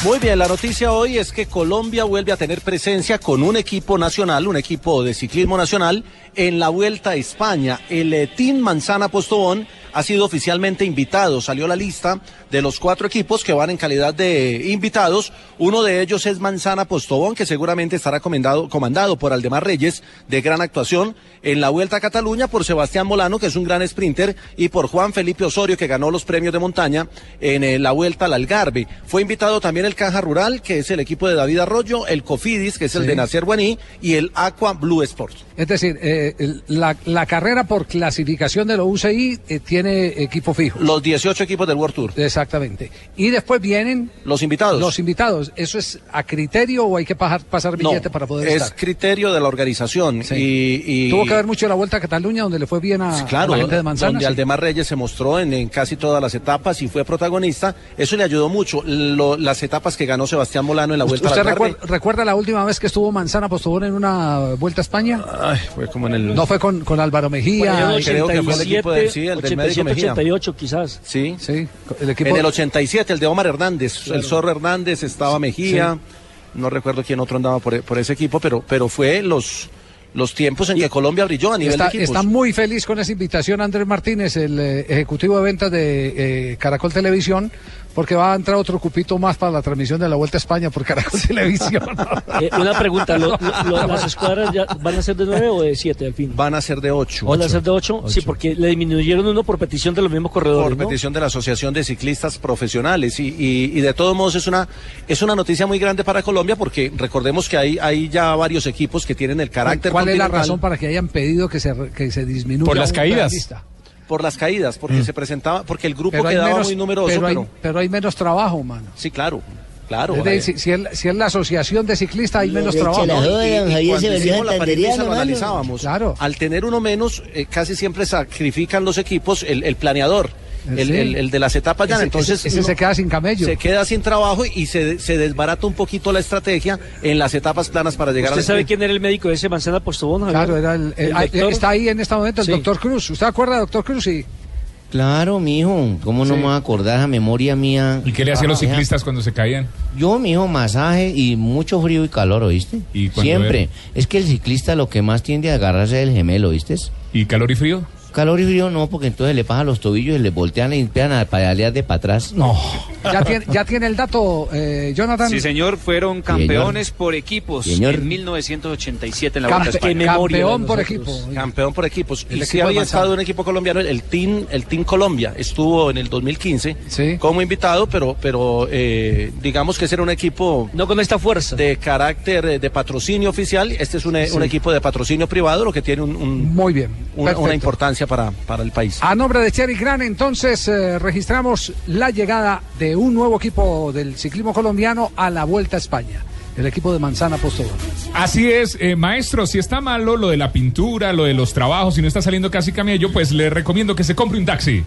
Muy bien, la noticia hoy es que Colombia vuelve a tener presencia con un equipo nacional, un equipo de ciclismo nacional, en la Vuelta a España. El eh, Team Manzana Postobón ha sido oficialmente invitado. Salió la lista de los cuatro equipos que van en calidad de invitados. Uno de ellos es Manzana Postobón, que seguramente estará comandado, comandado por Aldemar Reyes, de gran actuación en la Vuelta a Cataluña, por Sebastián Molano, que es un gran sprinter, y por Juan Felipe Osorio, que ganó los premios de montaña en eh, la Vuelta al Algarve. Fue invitado también el Caja Rural, que es el equipo de David Arroyo, el Cofidis, que es el Sí. de Nacer Guaní, y el Aqua Blue Sports. Es decir, eh, el- la, la carrera por clasificación de la UCI eh, tiene equipo fijo. Los 18 equipos del World Tour. Exactamente. Y después vienen los invitados. Los invitados. ¿Eso es a criterio o hay que pasar, pasar No, billete para poder es estar? criterio de la organización. Y, y- Tuvo que ver mucho la Vuelta a Cataluña, donde le fue bien a, a Claro, la gente de Manzana. donde sí. Aldemar Reyes se mostró en, en casi todas las etapas y fue protagonista, eso le ayudó mucho. Lo- las etapas que ganó Sebastián Molano en la Vuelta ¿Usted al Algarve, recuerda, recuerda la última vez que estuvo Manzana Postobón en una Vuelta a España? Ay, fue como en el... No fue con, con Álvaro Mejía. Por ahí creo que fue el equipo de- sí, el del médico 87, Mejía. 88 quizás. Sí. Sí, el equipo... En el 87, el de Omar Hernández, Claro. el Zorro Hernández, estaba Mejía, no recuerdo quién otro andaba por, por ese equipo, pero, pero fue los, los tiempos en que Colombia brilló a nivel Está, de equipos. está muy feliz con esa invitación Andrés Martínez, el eh, ejecutivo de ventas de eh, Caracol Televisión, porque va a entrar otro cupito más para la transmisión de la Vuelta a España por Caracol Televisión. Eh, una pregunta, ¿lo- lo- lo- ¿las escuadras ya van a ser de 9 o de 7 al fin? Van a ser de 8. ¿Van a ser de 8? Sí, porque le disminuyeron uno por petición de los mismos corredores, por ¿no? petición de la Asociación de Ciclistas Profesionales y, y- y de todos modos es una es una noticia muy grande para Colombia porque recordemos que hay, hay ya varios equipos que tienen el carácter ¿Cuál es la razón para que hayan pedido que se, que se disminuya Por las caídas. Por las caídas porque se presentaba porque el grupo Pero quedaba menos, muy numeroso pero, hay, pero pero hay menos trabajo, mano. sí claro claro Es decir, si, si es, si la asociación de ciclistas, hay menos trabajo. Y- y cuando hicimos la premisa lo mano. analizábamos. Claro. Al tener uno menos, eh, casi siempre sacrifican los equipos el, el planeador, el, Sí. el- el de las etapas llanas. Ese- Entonces ese- ese se queda sin camello. Se queda sin trabajo y se, se desbarata un poquito la estrategia en las etapas planas para llegar ¿Usted al sabe sprint. quién era el médico de ese Manzana Postobón? Claro, era el, el- ah, doctor? está ahí en este momento el Sí. doctor Cruz. ¿Usted acuerda, doctor Cruz? Sí. Claro, mijo, ¿cómo no Sí. me voy a acordar esa memoria mía? ¿Y qué le hacían los Ah, ciclistas cuando se caían? Yo, mijo, masaje y mucho frío y calor, ¿oíste? ¿Y cuando Siempre. Es que el ciclista lo que más tiende a agarrarse es el gemelo, ¿oíste? ¿Y calor y frío? Calor y frío no, porque entonces le pasan los tobillos y le voltean y empiezan a pedalear de para atrás. No. Ya tiene, ya tiene el dato, eh, Jonathan. Sí, señor, fueron campeones por equipos Señor. en 1987 en la Campe- Vuelta a España. campeón por equipo. Campeón por equipos. El y sí equipo había estado un equipo colombiano, el Team, el team Colombia, estuvo en el 2015 como invitado, pero, pero eh, digamos que ese era un equipo... No con esta fuerza. De carácter eh, de patrocinio oficial. Este es un, eh, Sí. un equipo de patrocinio privado, lo que tiene un, un- Muy bien. una importancia para, para el país. A nombre de Cherry Gran, entonces eh, registramos la llegada de un nuevo equipo del ciclismo colombiano a la Vuelta a España. El equipo de Manzana Postobón. Así es, eh, maestro, si está malo lo de la pintura, lo de los trabajos, si no está saliendo casi camello, pues le recomiendo que se compre un taxi.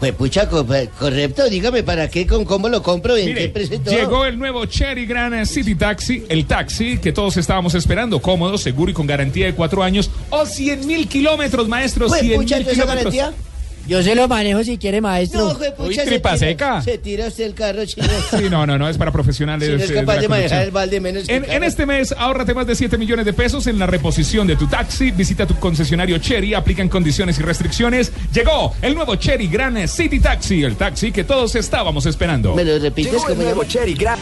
Pues pucha, pues, correcto, dígame para qué, con cómo lo compro, en Mire, qué presentó. Llegó el nuevo Cherry Gran City Taxi, el taxi que todos estábamos esperando, cómodo, seguro y con garantía de cuatro años o 100 mil kilómetros, maestro, Pues, 100 pucha, mil ¿esa kilómetros. garantía? Yo se lo manejo si quiere, maestro. No, jue, pucha, se tira- Se tira usted el carro, chino. Sí, no, no, no, es para profesionales. Si no es eh, capaz de manejar conducción. el balde menos que En, en este mes, ahórrate más de 7 millones de pesos en la reposición de tu taxi. Visita tu concesionario Cherry, aplican condiciones y restricciones. Llegó el nuevo Cherry Gran City Taxi, el taxi que todos estábamos esperando. ¿Me lo repites como llama? Cherry Gran.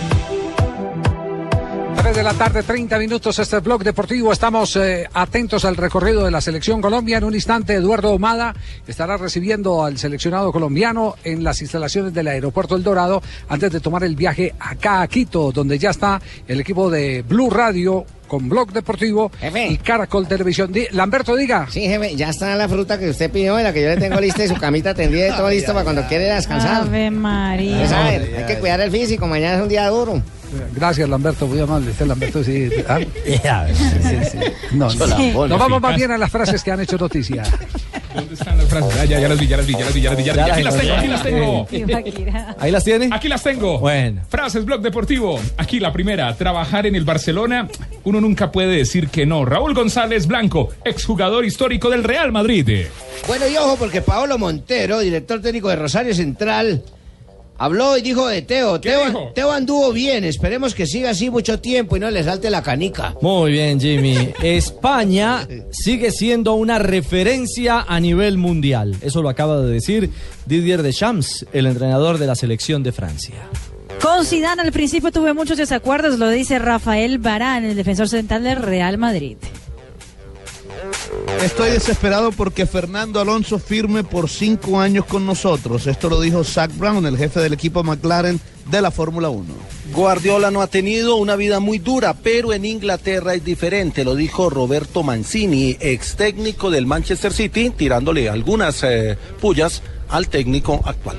3 de la tarde, 30 minutos, este es blog deportivo. Estamos eh, atentos al recorrido de la selección Colombia. En un instante, Eduardo Omada estará recibiendo al seleccionado colombiano en las instalaciones del aeropuerto El Dorado antes de tomar el viaje acá a Quito, donde ya está el equipo de Blue Radio con blog deportivo y Caracol Televisión. Lamberto, diga. Sí, jefe, ya está la fruta que usted pidió y la que yo le tengo lista y su camita tendida y todo listo para cuando quiere descansar. Ave María. Hay que cuidar el físico, mañana es un día duro. Gracias, Lamberto, muy amable. Usted, Lamberto, sí. ¿ah? Sí, sí. No, no. Hola. Nos vamos más bien a las frases que han hecho noticia. ¿Dónde están las frases? Ah, ya, ya las vi, ya las vi, ya las vi, ya las vi, ya las vi. Aquí las tengo, aquí las tengo. ¿Ahí las tiene? Aquí las tengo. Bueno. Frases Blog Deportivo. Aquí la primera. Trabajar en el Barcelona. Uno nunca puede decir que no. Raúl González Blanco, exjugador histórico del Real Madrid. Bueno, y ojo, porque Paolo Montero, director técnico de Rosario Central, Habló y dijo de Teo. Teo, Teo anduvo bien. Esperemos que siga así mucho tiempo y no le salte la canica. Muy bien, Jimmy. España sigue siendo una referencia a nivel mundial. Eso lo acaba de decir Didier Deschamps, el entrenador de la selección de Francia. Con Zidane al principio tuve muchos desacuerdos, lo dice Rafael Barán, el defensor central del Real Madrid. Estoy desesperado porque Fernando Alonso firme por cinco años con nosotros. Esto lo dijo Zach Brown, el jefe del equipo McLaren de la Fórmula 1. Guardiola no ha tenido una vida muy dura, pero en Inglaterra es diferente, lo dijo Roberto Mancini, ex técnico del Manchester City, tirándole algunas eh, pullas al técnico actual.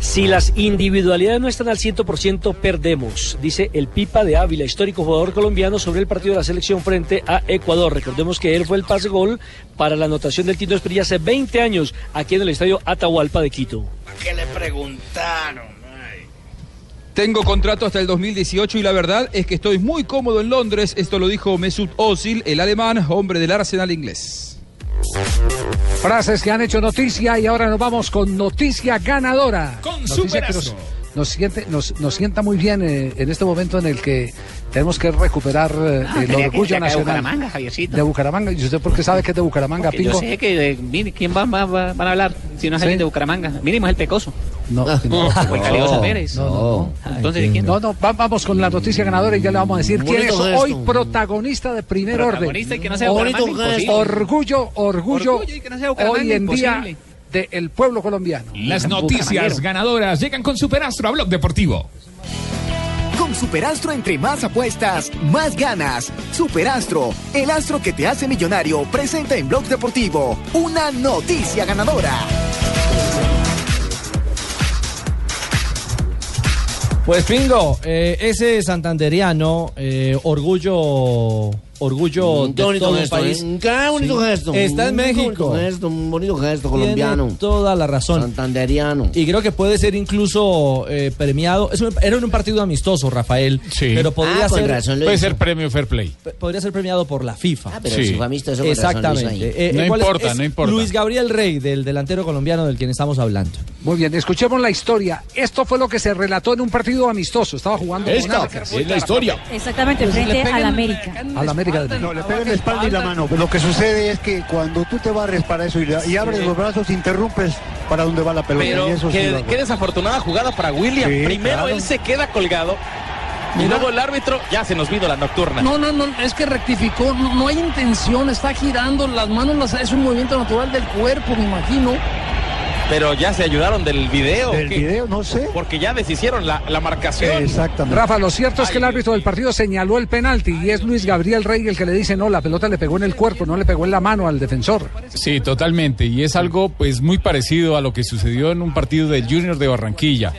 Si las individualidades no están al 100%, perdemos, dice el Pipa de Ávila, histórico jugador colombiano, sobre el partido de la selección frente a Ecuador. Recordemos que él fue el pase gol para la anotación del Tito Esprilla hace 20 años aquí en el estadio Atahualpa de Quito. ¿Qué le preguntaron? Tengo contrato hasta el 2018 y la verdad es que estoy muy cómodo en Londres. Esto lo dijo Mesut Özil, el alemán, hombre del Arsenal inglés. Frases que han hecho noticia y ahora nos vamos con noticia ganadora. Con Noticia que nos, superazo. Nos siente, nos, nos sienta muy bien eh, en este momento en el que tenemos que recuperar eh, Ah, el que orgullo era de nacional. Bucaramanga, Javiercito. De Bucaramanga. ¿Y usted por qué sabe que es de Bucaramanga, Porque yo sé que, eh, mire, ¿quién va, va- va- van a hablar si no es Sí. alguien de Bucaramanga? Mínimo es el Pecoso. No, no, O el Calioso Pérez. no, no. Entonces, ¿de quién? No, no, va- vamos con la noticia ganadora y ya le vamos a decir quién es hoy protagonista de primer Protagonista orden. y que no sea. Orgullo, orgullo, Orgullo y que no sea Bucaramanga, hoy en día del pueblo colombiano. Las noticias ganadoras llegan con Superastro a Blog Deportivo. Con Superastro entre más apuestas, más ganas. Superastro, el astro que te hace millonario, presenta en Blog Deportivo una noticia ganadora. Pues Pingo, eh, ese santanderiano, eh, orgullo, orgullo Mm, de bonito todo gesto, país. ¿eh? Qué bonito Sí. gesto. Está en México. bonito gesto, un bonito gesto Tiene colombiano. toda la razón. Santanderiano. Y creo que puede ser incluso eh, premiado. Es un- era un partido amistoso, Rafael. Pero podría Ah, con ser. razón lo Puede hizo. ser premio Fair Play. p- Podría ser premiado por la FIFA. Ah, pero si fue amistoso, con Exactamente. ahí. Eh, No importa, Es no importa. Luis Gabriel Rey, del delantero colombiano del quien estamos hablando. Muy bien, escuchemos la historia. Esto fue lo que se relató en un partido amistoso. Estaba jugando Esta Monarcas. es la historia. Exactamente, frente al América. Al América No, le pegan la espalda y la mano. Lo que sucede es que cuando tú te barres para eso y, la- y abres los brazos, interrumpes para dónde va la pelota. Pero y eso sí qué, qué desafortunada jugada para William. Sí, Primero claro. él se queda colgado y luego el árbitro ya se nos vino la nocturna. No, no, no, es que rectificó, no, no hay intención, está girando, las manos las es un movimiento natural del cuerpo, me imagino. Pero ya se ayudaron del video. Del ¿qué? video, no sé. Porque ya deshicieron la, la marcación. Exactamente. Rafa, lo cierto es que el árbitro del partido señaló el penalti y es Luis Gabriel Rey el que le dice no, la pelota le pegó en el cuerpo, no le pegó en la mano al defensor. Sí, totalmente. Y es algo pues muy parecido a lo que sucedió en un partido del Junior de Barranquilla.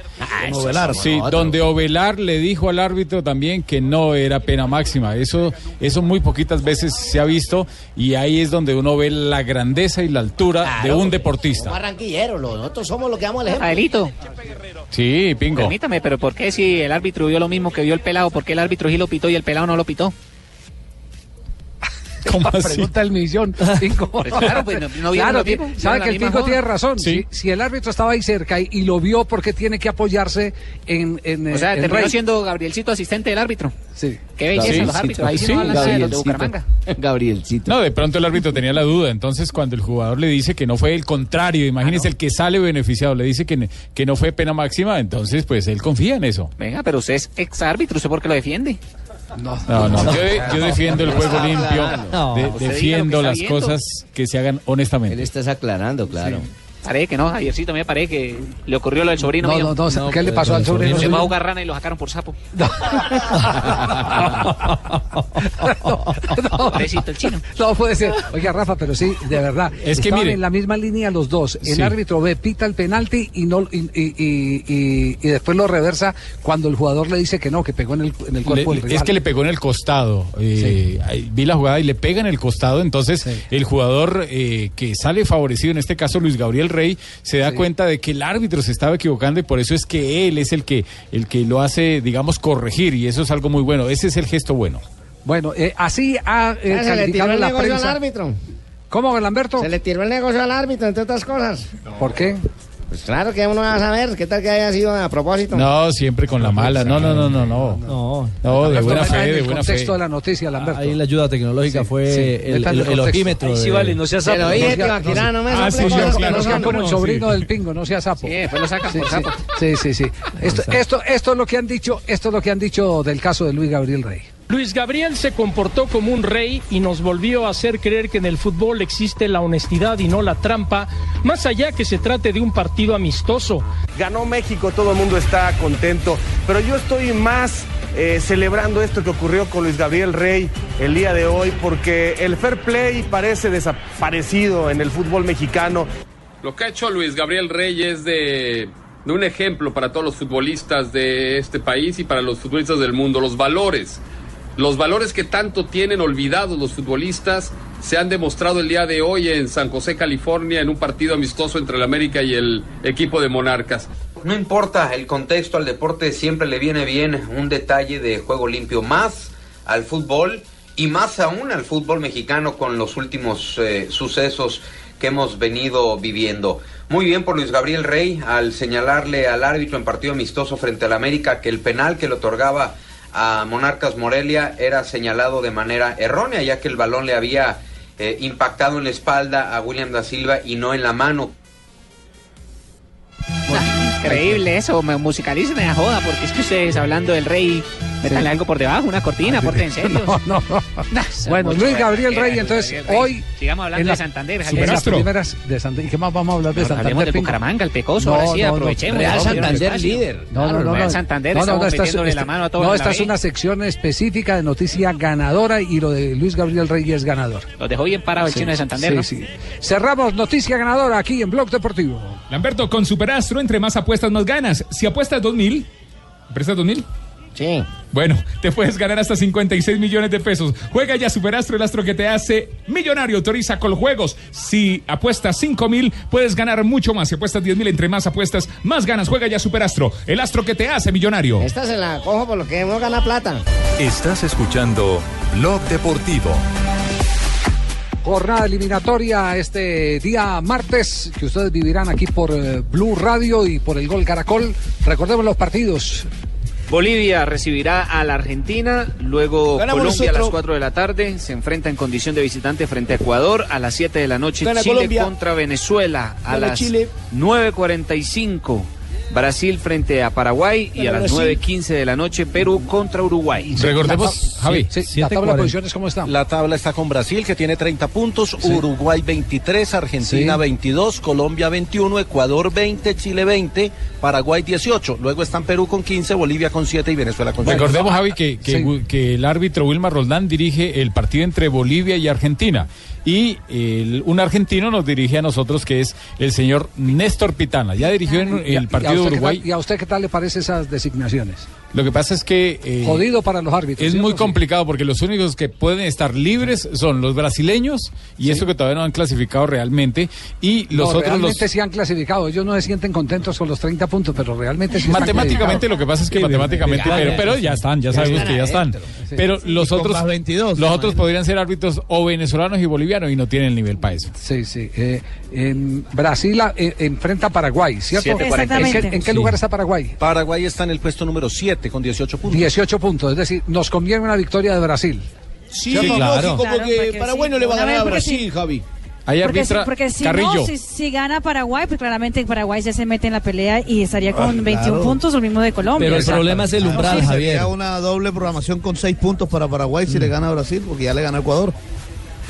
Con Ovelar. Sí, donde Ovelar le dijo al árbitro también que no era pena máxima. Eso, eso muy poquitas veces se ha visto y ahí es donde uno ve la grandeza y la altura de un deportista. Barranquillero, nosotros somos los que damos el ejemplo. Rafaelito, Sí, pingo. permítame, pero ¿por qué si el árbitro vio lo mismo que vio el pelado, por qué el árbitro sí lo pitó y el pelado no lo pitó? ¿Cómo así? Pregunta el millón. Pues claro, pues, no- no Claro, lo ti- mismo, sabe que el Pingo tiene razón. Sí. Si, si el árbitro estaba ahí cerca y, y lo vio, ¿por qué tiene que apoyarse en, en O sea, en terminó Rey? siendo Gabrielcito asistente del árbitro. Sí. Qué belleza Sí, los árbitros. Ahí sí, sí, no nada de los de Gabrielcito. Bucaramanga. Gabrielcito. No, de pronto el árbitro tenía la duda. Entonces, cuando el jugador le dice que no fue el contrario, imagínese el que sale beneficiado, le dice que, que no fue pena máxima, entonces, pues él confía en eso. Venga, pero usted es ex árbitro, ¿usted por qué lo defiende? No, No, no, yo, de- yo defiendo el juego limpio, de- defiendo las cosas que se hagan honestamente. Él estás aclarando, claro. Parece que no, Javiercito, me parece que le ocurrió lo del sobrino No, mío. no, no, ¿qué le pasó al sobrino Se fue a jugar rana y lo sacaron por sapo. Pobrecito el chino. No puede ser. Oiga, Rafa, pero sí, de verdad. Es que estaban mire- en la misma línea los dos. El Sí. árbitro ve, pita el penalti y no y, y- y- y- y después lo reversa cuando el jugador le dice que no, que pegó en el, en el cuerpo Le- del rival. es que le pegó en el costado. eh, vi la jugada y le pega en el costado. Entonces, el jugador eh, que sale favorecido, en este caso Luis Gabriel Rey, se da cuenta de que el árbitro se estaba equivocando y por eso es que él es el que, el que lo hace, digamos, corregir. Y eso es algo muy bueno. Ese es el gesto bueno. Bueno, eh, así ha eh, Ah, se le tiró el la negocio al prensa. árbitro. ¿Cómo, Lamberto? Se le tiró el negocio al árbitro, entre otras cosas. ¿Por qué? Pues claro que uno va a saber. ¿Qué tal que haya sido a propósito? No, siempre con la mala. No, no, no, no, no. No, No, de buena fe, el de buena contexto fe. de la noticia, Lamberto. Ahí la ayuda tecnológica Sí, fue sí, el, el- el el contexto. ojímetro. Ahí sí vale, no seas sapo. No sea- Tibaquirá, no me Ah, sí, claro, no sea son. como el Sí. sobrino del pingo, no sea sapo. Sí, después lo sacan Sí, por sí. sapo. Sí, sí, sí. Esto, esto, esto es lo que han dicho, esto es lo que han dicho del caso de Luis Gabriel Rey. Luis Gabriel se comportó como un rey y nos volvió a hacer creer que en el fútbol existe la honestidad y no la trampa, más allá que se trate de un partido amistoso. Ganó México, todo el mundo está contento, pero yo estoy más eh, celebrando esto que ocurrió con Luis Gabriel Rey el día de hoy, porque el fair play parece desaparecido en el fútbol mexicano. Lo que ha hecho Luis Gabriel Rey es de, de un ejemplo para todos los futbolistas de este país y para los futbolistas del mundo. Los valores, los valores que tanto tienen olvidados los futbolistas se han demostrado el día de hoy en San José, California, en un partido amistoso entre el América y el equipo de Monarcas. No importa el contexto, al deporte siempre le viene bien un detalle de juego limpio, más al fútbol y más aún al fútbol mexicano con los últimos eh, sucesos que hemos venido viviendo. Muy bien por Luis Gabriel Rey al señalarle al árbitro en partido amistoso frente al América que el penal que le otorgaba a Monarcas Morelia era señalado de manera errónea, ya que el balón le había eh, impactado en la espalda a William da Silva y no en la mano. Increíble eso, me musicalicen la joda, porque es que ustedes hablando del rey, métanle algo por debajo, una cortina, porten en serio. No, no. Bueno, Luis Gabriel Rey, entonces hoy. Sigamos hablando en la- de Santander, las primeras de Santander. ¿Y qué más vamos a hablar de No, Santander? hablemos de? Bucaramanga, el Pecoso, ahora sí, aprovechemos. Real Santander líder. No, no, no. Real no. Santander, No, no, estamos no, esta es- metiéndole la mano a todos No, esta es una sección específica de noticia ganadora y lo de Luis Gabriel Rey es ganador. Los dejó bien parado el chino de Santander, sí, ¿no? sí. Cerramos noticia ganadora aquí en Blog Deportivo. Lamberto, con Superastro, entre más apuestas, más ganas. Si apuestas 2000, ¿prestas 2000? Sí. Bueno, te puedes ganar hasta 56 millones de pesos. Juega ya Superastro, el astro que te hace millonario. Autoriza con juegos. Si apuestas 5 mil, puedes ganar mucho más. Si apuestas 10 mil, entre más apuestas, más ganas. Juega ya Superastro, el astro que te hace millonario. Esta se la cojo por lo que hemos ganado plata. Estás escuchando Blog Deportivo. Jornada eliminatoria este día martes que ustedes vivirán aquí por eh, Blue Radio y por el Gol Caracol. Recordemos los partidos. Bolivia recibirá a la Argentina, luego Ganamos Colombia a las nosotros. 4 de la tarde, se enfrenta en condición de visitante frente a Ecuador, a las 7 de la noche Gana Chile Colombia. contra Venezuela, a Gana las Chile. 9.45 Brasil frente a Paraguay y a las Brasil. 9.15 de la noche Perú contra Uruguay. Recordemos, Javi, la tabla de posiciones, ¿cómo está? La tabla está con Brasil, que tiene 30 puntos, Uruguay 23, Argentina Sí. 22, Colombia 21, Ecuador 20, Chile 20, Paraguay 18. Luego están Perú con 15, Bolivia con 7 y Venezuela con 6. Recordemos, Javi, que, que, que el árbitro Wilmar Roldán dirige el partido entre Bolivia y Argentina. Y el- un argentino nos dirige a nosotros, que es el señor Néstor Pitana. Ya dirigió en ¿Y a- el partido de Uruguay. tal- ¿Y a usted qué tal le parece esas designaciones? Lo que pasa es que... eh, Jodido para los árbitros. Es muy complicado porque los únicos que pueden estar libres son los brasileños y eso que todavía no han clasificado realmente y los No, otros los realmente sí han clasificado. Ellos no se sienten contentos con los 30 puntos, pero realmente sí están matemáticamente lo que pasa es que Sí, matemáticamente pero, pero ya están ya sabemos que ya están Sí. pero Sí, los otros más 22, los otros podrían ser árbitros o venezolanos y bolivianos y no tienen el nivel para eso Sí, sí. Eh, en Brasil eh, enfrenta a Paraguay, ¿cierto? 7:45. ¿En qué, en qué Sí. lugar está Paraguay? Paraguay está en el puesto número 7 con 18 puntos. 18 puntos, es decir, nos conviene una victoria de Brasil. Sí, lógico, porque Paraguay no le va a ganar a porque Brasil, sí. Javi. Ahí Porque, si, arbitra porque si Carrillo. no, si, si gana Paraguay, pues claramente Paraguay ya se mete en la pelea y estaría con Ah, 21 claro. punto, lo mismo de Colombia. Pero el problema es el umbral, Sí, Javier. Sería una doble programación con seis puntos para Paraguay si le gana a Brasil, porque ya le gana a Ecuador.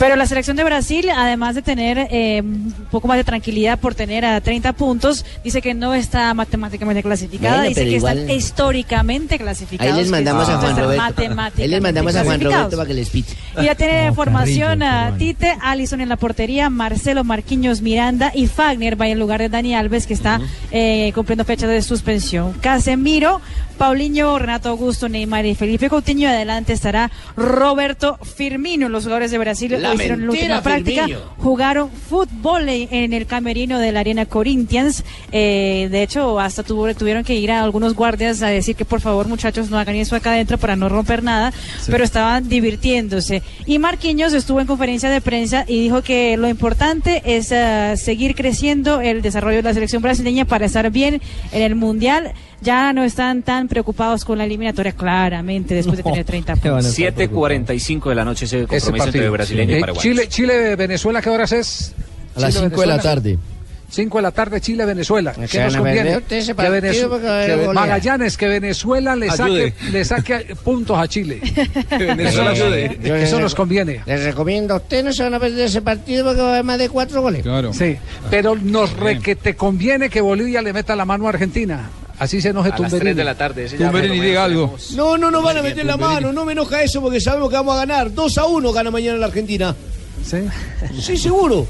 Pero la selección de Brasil, además de tener eh, un poco más de tranquilidad por tener a 30 puntos, dice que no está matemáticamente clasificada, Bueno, dice que igual- están históricamente clasificados. Ahí les mandamos a Juan Roberto. Ahí les mandamos a Juan Roberto para que les pite. Y ya tiene No, formación a Tite, Alison en la portería, Marcelo Marquinhos Miranda y Fagner va en lugar de Dani Alves que está eh, cumpliendo fecha de suspensión. Casemiro, Paulinho, Renato Augusto, Neymar y Felipe Coutinho. Y adelante estará Roberto Firmino. Los jugadores de Brasil La hicieron en la mentira, última práctica. Firmino. Jugaron fútbol en el camerino de la Arena Corinthians. Eh, de hecho, hasta tuvo- tuvieron que ir a algunos guardias a decir que por favor, muchachos, no hagan eso acá adentro para no romper nada. Pero estaban divirtiéndose. Y Marquinhos estuvo en conferencia de prensa y dijo que lo importante es eh, seguir creciendo el desarrollo de la selección brasileña para estar bien en el mundial. Ya no están tan preocupados con la eliminatoria, claramente, después de tener 30 puntos. 7.45 de la noche ese Ese compromiso entre partido. brasileño y Eh, paraguay. Chile, Chile, Venezuela, ¿qué horas es? A las Chile, 5 de la Venezuela. tarde. 5 de la tarde, Chile, Venezuela. ¿Qué Se nos conviene? Que partido Venezu- porque va a haber que Ve- goleada. Magallanes, que Venezuela le saque, le saque puntos a Chile. Venezuela eso, ayude. Yo eso les- nos conviene. Les recomiendo a ustedes no se van a perder ese partido porque va a haber más de cuatro goles. Claro. Sí, pero nos re que te conviene que Bolivia le meta la mano a Argentina. Así se enoje A las Tumberini. 3 de la tarde. Tumberini, diga algo. No, no nos van a meter la mano, no me enoja eso porque sabemos que vamos a ganar. 2 a 1 gana mañana la Argentina. Sí. Sí, seguro.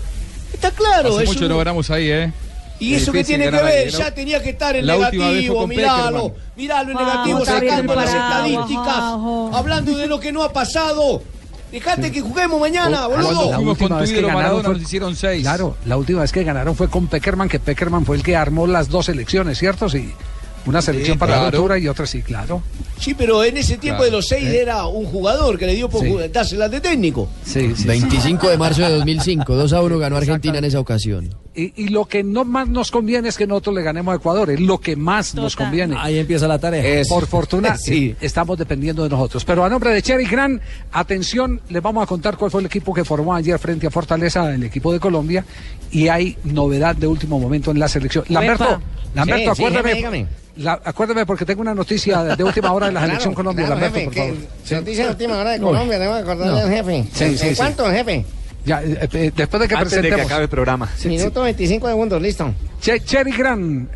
Está claro. Hace es mucho un- no ganamos ahí, ¿eh? ¿Y Es eso qué tiene que ver? ahí, ¿no? Ya tenía que estar en La negativo, miralo. Miralo en negativo, sacando las estadísticas. Hablando de lo que no ha pasado. Dejate que juguemos mañana, boludo. la última vez que ganaron fue- nos hicieron seis. Claro, la última vez que ganaron fue con Peckerman, que Peckerman fue el que armó las dos selecciones, ¿cierto? Sí. Una selección para la claro. altura y otra sí, claro. Sí, pero en ese tiempo Claro. de los seis Eh. era un jugador que le dio por Sí. dárselas de técnico. Sí, sí, 25 de marzo de 2005, 2 a 1 ganó Argentina en esa ocasión. Y, y lo que no más nos conviene es que nosotros le ganemos a Ecuador, es lo que más nos conviene. Ahí empieza la tarea. Por fortuna, Sí. eh, estamos dependiendo de nosotros. Pero a nombre de Cherry Gran, atención, les vamos a contar cuál fue el equipo que formó ayer frente a Fortaleza, el equipo de Colombia, y hay novedad de último momento en la selección. Lamberto. Lamberto, Sí, sí, acuérdame. dígame. La- acuérdame porque tengo una noticia de última hora de la Claro, selección Colombia, claro, Lamberto, jefe, por favor. Sí. Noticia de última hora de. Colombia, tengo que acordarle No. al jefe. Sí, ¿En sí, sí. cuánto, jefe? Ya, eh, eh, después de que Antes de que presentemos. acabe el programa. Minuto 25 segundos, listo. Che- Cherry Gran,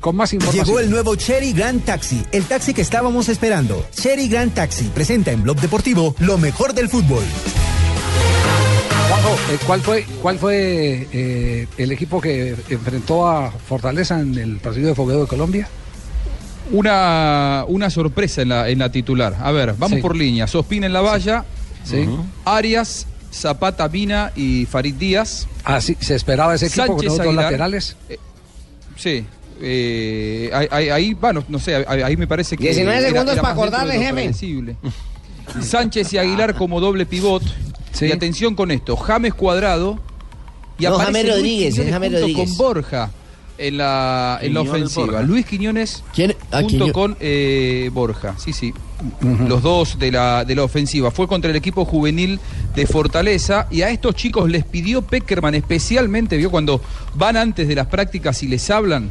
con más información. Llegó el nuevo Cherry Grand Taxi, el taxi que estábamos esperando. Cherry Grand Taxi presenta en Blog Deportivo lo mejor del fútbol. Juanjo, eh, ¿cuál fue, cuál fue eh, el equipo que enfrentó a Fortaleza en el partido de fogueo de Colombia? Una, una sorpresa en la, en la titular. A ver, vamos Sí. por línea. Sospina en la valla. Sí. Arias, Zapata, Mina y Farid Díaz. Ah, sí, se esperaba ese equipo con Sánchez los dos Aguilar. laterales. Eh, sí. eh, ahí, bueno, no sé, ahí, ahí me parece que. 19 era- segundos era para acordarle, jefe. predecible. Sánchez y Aguilar como doble pivot. Y atención con esto, James Cuadrado y No, aparece James Rodríguez, James con Borja en la, en la ofensiva. Luis Quiñones Ah, junto Quiño- con eh, Borja, sí, sí. Los dos de la, de la ofensiva. Fue contra el equipo juvenil de Fortaleza y a estos chicos les pidió Peckerman especialmente, vio cuando van antes de las prácticas y les hablan.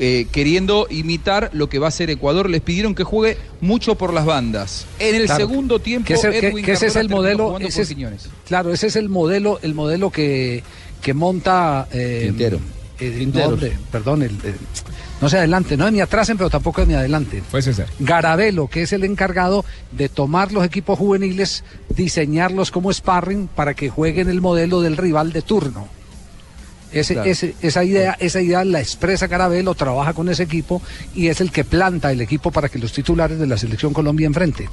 Eh, queriendo imitar lo que va a hacer Ecuador, les pidieron que juegue mucho por las bandas. En el Claro, segundo tiempo, que ese, que- Edwin que ese es el modelo ese es- claro ese es el modelo el modelo que, que monta eh, Quintero. eh, no, Quinteros. hombre, perdón el, no se adelante no es ni atrasen pero tampoco es ni adelante Puede ser. Garabelo que es el encargado de tomar los equipos juveniles diseñarlos como sparring para que jueguen el modelo del rival de turno ese, Claro. ese- esa idea esa idea la expresa Garabelo trabaja con ese equipo y es el que planta el equipo para que los titulares de la selección Colombia enfrente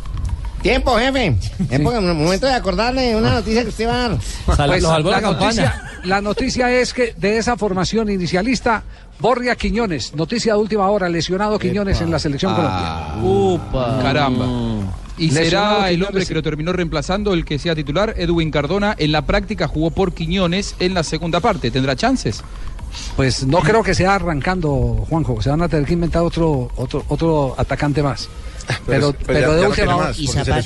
Tiempo, jefe. Es el momento de acordarle una noticia que usted va a dar. Pues, la, noticia, la noticia es que de esa formación inicialista, Borria Quiñones, noticia de última hora, lesionado Quiñones en la selección Ah, Colombia. Caramba. Y será el hombre que lo terminó reemplazando, el que sea titular, Edwin Cardona. En la práctica jugó por Quiñones en la segunda parte. ¿Tendrá chances? Pues no creo que sea arrancando, Juanjo. Se van a tener que inventar otro, otro, otro atacante más. Pero, Pero- pero, ya- de ya no última más, Y Zapata.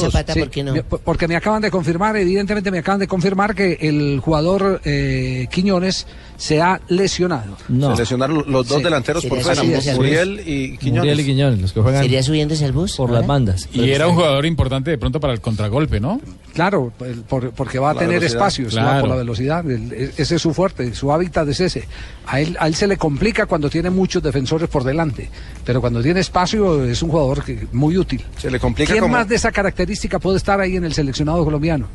Zapata, ¿por qué no? me- Porque me acaban de confirmar, evidentemente me acaban de confirmar que el jugador eh, Quiñones se ha lesionado. Se lesionaron los dos Sí. delanteros por fuera, Muriel y Quiñones. Muriel y Quiñones, los que juegan ¿Sería subiéndose al bus? por ahora? las bandas. Y era un jugador importante de pronto para el contragolpe, ¿no? Claro, por- porque va a La tener velocidad. espacios va Claro. por la velocidad. el- e- ese es su fuerte, su hábitat es ese. A él, a él se le complica cuando tiene muchos defensores por delante, pero cuando tiene espacio es un jugador que, muy útil. Se le complica ¿Quién como más de esa característica puede estar ahí en el seleccionado colombiano?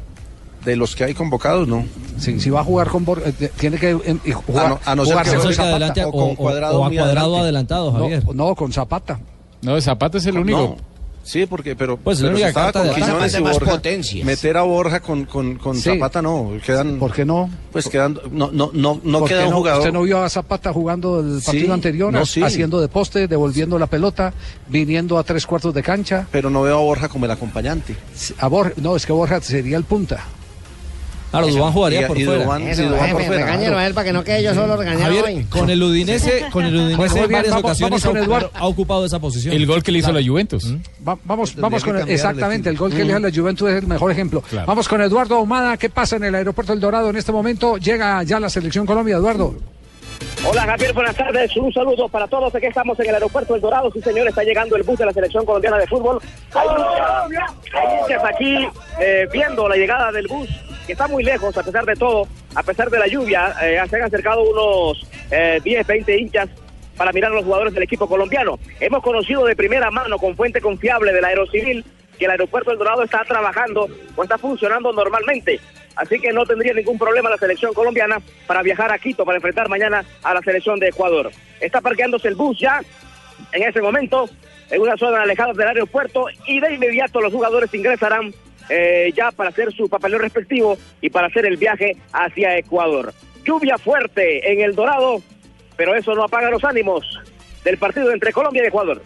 de los que hay convocados, ¿no. Si, si va a jugar con Bor- eh, tiene que y jugar, A no- a no ser jugarse que con Zapata. adelante o con Cuadrado o a muy Cuadrado adelante. adelantado, No, Javier. No, con Zapata. No, Zapata es el único. Sí, porque, pero, Pues pero estaba con. Quiñones y Borja, potencias. meter a Borja con, con, con Sí. Zapata no, quedan. ¿Por qué no? Pues quedan, no, no, no, no ¿Por qué queda un jugador. ¿Usted no vio a Zapata jugando el partido Sí, anterior, no, sí. haciendo de poste, devolviendo la pelota, viniendo a tres cuartos de cancha? Pero no veo a Borja como el acompañante. A Borja, no, es que Borja sería el punta. Claro, Dubán jugaría por fuera. Eso, jefe, regáñelo a él para que no quede yo solo regañado Javier, hoy. con el Udinese, con el Udinese Pues en varias vamos- ocasiones vamos Eduardo. ha ocupado esa posición. El gol que le hizo Claro. la Juventus. Va- vamos, Tendría vamos que con el- exactamente el gol que le dio la Juventus es el mejor ejemplo. Claro. Vamos con Eduardo Ahumada. ¿Qué pasa en el aeropuerto El Dorado en este momento? Llega ya la selección Colombia, Eduardo. Hola Javier, buenas tardes. Un saludo para todos. Aquí estamos en el aeropuerto El Dorado. Sí, señor, está llegando el bus de la selección colombiana de fútbol. Hay muchas, hay muchas aquí eh, viendo la llegada del bus, que está muy lejos a pesar de todo, a pesar de la lluvia. eh, se han acercado unos eh, 10, 20 hinchas para mirar a los jugadores del equipo colombiano. Hemos conocido de primera mano, con fuente confiable del Aerocivil, que el aeropuerto El Dorado está trabajando o está funcionando normalmente. Así que no tendría ningún problema la selección colombiana para viajar a Quito para enfrentar mañana a la selección de Ecuador. Está parqueándose el bus ya en ese momento en una zona alejada del aeropuerto y de inmediato los jugadores ingresarán eh, ya para hacer su papeleo respectivo y para hacer el viaje hacia Ecuador. Lluvia fuerte en El Dorado, pero eso no apaga los ánimos del partido entre Colombia y Ecuador.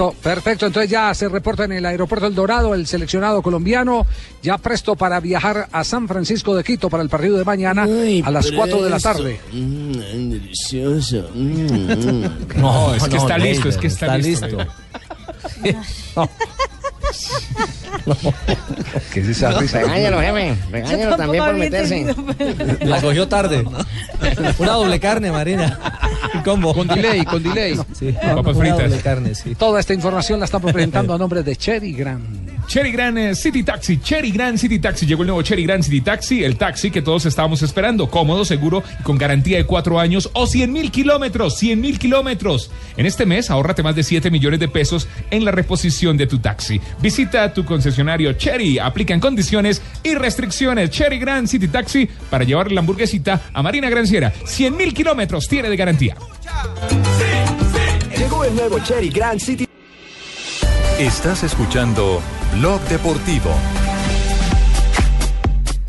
To- Perfecto, entonces ya se reporta en el aeropuerto El Dorado el seleccionado colombiano, ya presto para viajar a San Francisco de Quito para el partido de mañana a las 4 de la tarde. Mm, delicioso. Mm, mm. No, es que está listo, es que está, listo. ¿Qué es esa risa? Regáñalo, jefe. Regáñalo también por meterse. La cogió tarde. Una doble carne, Marina. Combo. Con delay, con delay. Sí, Papas una fritas. doble carne, sí. Toda esta información la estamos presentando a nombre de Cherry Grand. Cherry Grand eh, City Taxi, Cherry Grand City Taxi. Llegó el nuevo Cherry Grand City Taxi, el taxi que todos estábamos esperando. Cómodo, seguro y con garantía de cuatro años o 100 mil kilómetros. 100 mil kilómetros. En este mes, ahórrate más de 7 millones de pesos en la reposición de tu taxi. Visita tu concesionario Cherry. Aplican condiciones y restricciones. Cherry Grand City Taxi para llevar la hamburguesita a Marina Granciera. 100 mil kilómetros tiene de garantía. Llegó el nuevo Cherry Grand City. Estás escuchando Blog Deportivo.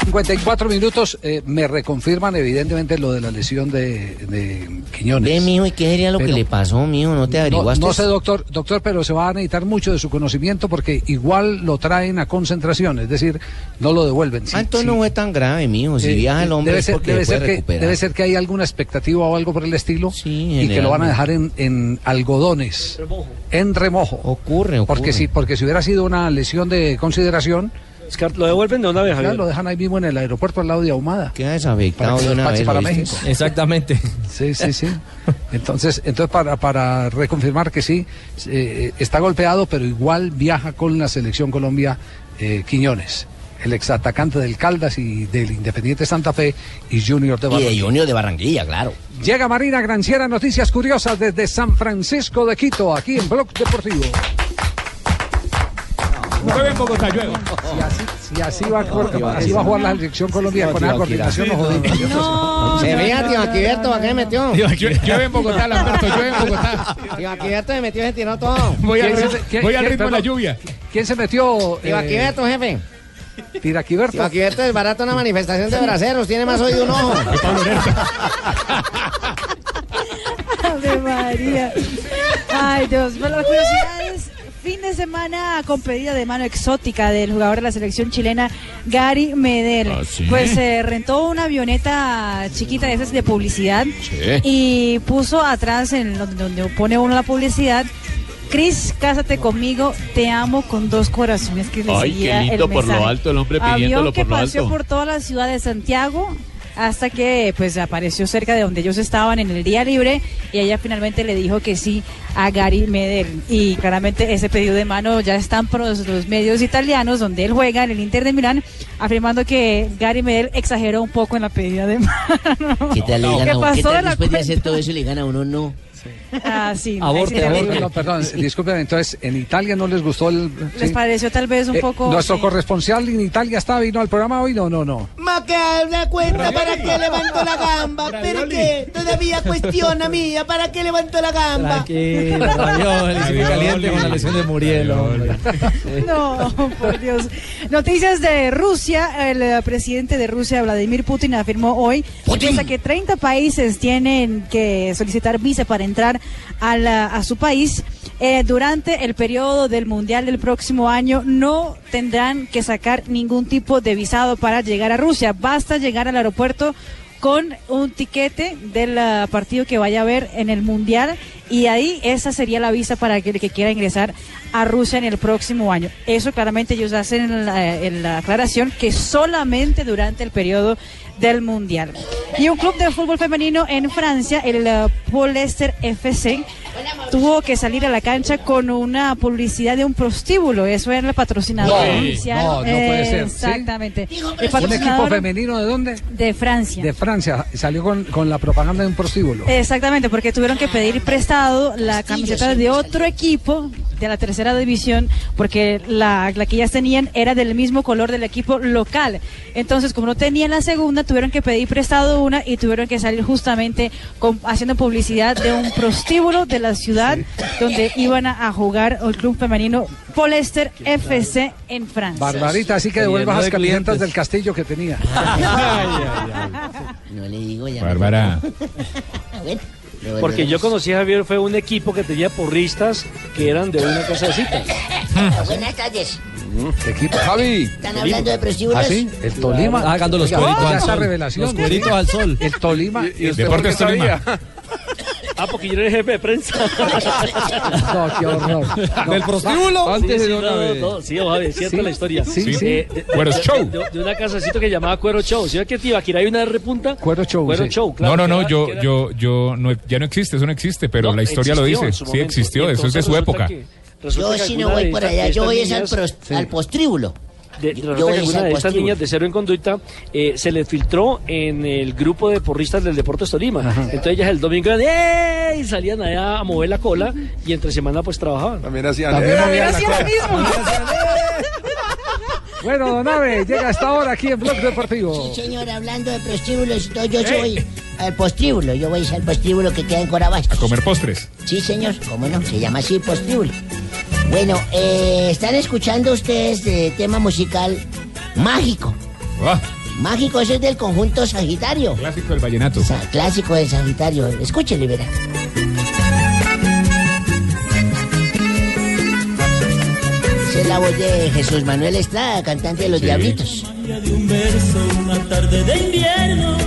54 minutos, eh, me reconfirman evidentemente lo de la lesión de, de Quiñones. Ve, mijo, ¿y qué sería lo Pero- que le pasó, mijo? ¿No te No, averiguaste? no sé, doctor, doctor, pero se va a necesitar mucho de su conocimiento porque igual lo traen a concentración, es decir, no lo devuelven. Sí, Ah, entonces sí. no fue tan grave, mijo. Si Eh, viaja el hombre debe es ser, porque debe, puede ser que, recuperar. debe ser que hay alguna expectativa o algo por el estilo y que lo van a dejar en, en algodones, en remojo. Ocurre, Porque si, porque si hubiera sido una lesión de consideración, Es lo devuelven de una vez, ya Javier. lo dejan ahí mismo en el aeropuerto al lado de Ahumada. Queda desafectado de una para- vez. para. México. Exactamente. Sí, sí, sí. Entonces, entonces para, para reconfirmar que sí, eh, está golpeado, pero igual viaja con la selección Colombia eh, Quiñones, el exatacante del Caldas y del Independiente Santa Fe y Junior de Y Barranquilla. de Junior de Barranquilla, claro. Llega Marina Granciera, noticias curiosas desde San Francisco de Quito, aquí en Blog Deportivo. Llueve en Bogotá, llueve. Si así, si así va, a jugar- así va a jugar la selección Colombia con esa coordinación, no jodimos. Se fija, tío Aquiberto, ¿para qué me metió? Llueve en Bogotá, Lamberto, llueve en Bogotá. Tío Aquiberto me metió se tiró todo. Voy al ¿Quién ritmo, se- quién- voy al quién- ritmo de la lluvia. ¿Quién se metió? Tío Aquiberto, jefe. Tiraquiberto. Tío Aquiberto es barato una manifestación de braceros. Tiene más oído un ojo. Ave María. Ay, Dios. Bueno, las curiosidades. Fin de semana con pedida de mano exótica del jugador de la selección chilena Gary Medel. Ah, ¿sí? Pues se rentó una avioneta chiquita de esas de publicidad y puso atrás en donde, pone uno la publicidad. Cris, cásate conmigo, te amo con dos corazones que Ay, qué lindo el por lo alto, el hombre Avión pidiéndolo que por lo paseó alto. por toda la ciudad de Santiago hasta que pues apareció cerca de donde ellos estaban en el día libre y ella finalmente le dijo que sí a Gary Medel y claramente ese pedido de mano ya están por los, los medios italianos donde él juega en el Inter de Milán afirmando que Gary Medel exageró un poco en la pedida de mano ¿Qué tal le ¿Qué digan a uno? ¿Qué pasó tal después de hacer todo eso le gana uno no? Ah, sí. ahí sí Aborte, aborte. No, perdón, disculpen, entonces, ¿en Italia no les gustó el...? Les sí? pareció tal vez un Eh, poco... ¿Nuestro sí. corresponsal en Italia está, vino al programa hoy? No, no, no. Maca, una cuenta para que levantó la gamba. ¿Pero qué? Todavía cuestiona mía. ¿Para qué levantó la gamba? Tranquilo, Ravioli, sigue caliente con la lesión de. No, por Dios. Noticias de Rusia. El eh, presidente de Rusia, Vladimir Putin, afirmó hoy que piensa que 30 países tienen que solicitar visa para entrar a, la- a su país. Eh, durante el periodo del Mundial del próximo año no tendrán que sacar ningún tipo de visado para llegar a Rusia. Basta llegar al aeropuerto con un tiquete del ah, partido que vaya a haber en el Mundial y ahí esa sería la visa para aquel que quiera ingresar a Rusia en el próximo año. Eso claramente ellos hacen en la, en la aclaración que solamente durante el periodo del Mundial. Y un club de fútbol femenino en Francia, el uh, Paul Leicester FC, tuvo que salir a la cancha con una publicidad de un prostíbulo. Eso era el patrocinador No, oficial. no, no puede ser, ¿sí? Exactamente. ¿Un equipo femenino de dónde? de Francia. De Francia. Salió con, con la propaganda de un prostíbulo. Exactamente, porque tuvieron que pedir prestado la camiseta de otro equipo de la tercera división, porque la, la que ellas tenían era del mismo color del equipo local. Entonces, como no tenían la segunda, tuvieron que pedir prestado una y tuvieron que salir justamente con- haciendo publicidad de un prostíbulo de la ciudad donde iban a, a jugar el club femenino Polester FC en Francia. Barbarita, así que devuelvas las camisetas del castillo que tenía. No le digo ya. Bárbara. Porque yo conocí a Javier, fue un equipo que tenía porristas que eran de una casa de citas. Buenas tardes. ¿Qué equipo? Javi. ¿Están hablando de prostíbulos? ¿Ah, sí? El Tolima. Ah, los cueritos al sol. revelación. Los cueritos al sol. El Tolima. ¿Y usted Deportes por qué Tolima. Ah, porque yo era el jefe de prensa. No, qué horror. No. ¿Del prostíbulo? Sí, Antes sí, de no, una no, vez. no, sí, Javi, es cierta Sí, la historia. sí, sí. Eh, de- Cuero de- Show. De, de una casacito que llamaba Cuero Show. ¿Sí que Tibaquirá hay una repunta? Cuero Show. Cuero sí. Show, claro. no, no, no, era- yo, era- yo, yo, no, ya no existe, eso no existe, pero No, la historia lo dice. Sí existió, eso es de su época. que- Yo sí no alguna voy por allá, yo voy al postríbulo. De, Yo que de estas niñas de cero en conducta eh, se les filtró en el grupo de porristas del Deportes Tolima. Entonces ellas el domingo ¡eh! y salían allá a mover la cola y entre semana pues trabajaban. También hacían. También ¡Eh! movían la Hacía lo mismo. Bueno, don Ave, llega hasta ahora aquí en Blog Deportivo. Sí, señor, hablando de prostíbulos, yo, voy al postíbulo. Yo voy al postíbulo que queda en Corabastos. A comer postres. Sí, señor, cómo no, se llama así postíbulo. Bueno, eh, están escuchando ustedes de tema musical mágico. Ah, Mágico, eso es del conjunto Sagitario. clásico del vallenato. Sa- clásico de Sagitario. Escúchele, verá. Esa es la voz de Jesús Manuel Estrada, cantante de Los Sí. Diablitos. de un verso, una tarde de invierno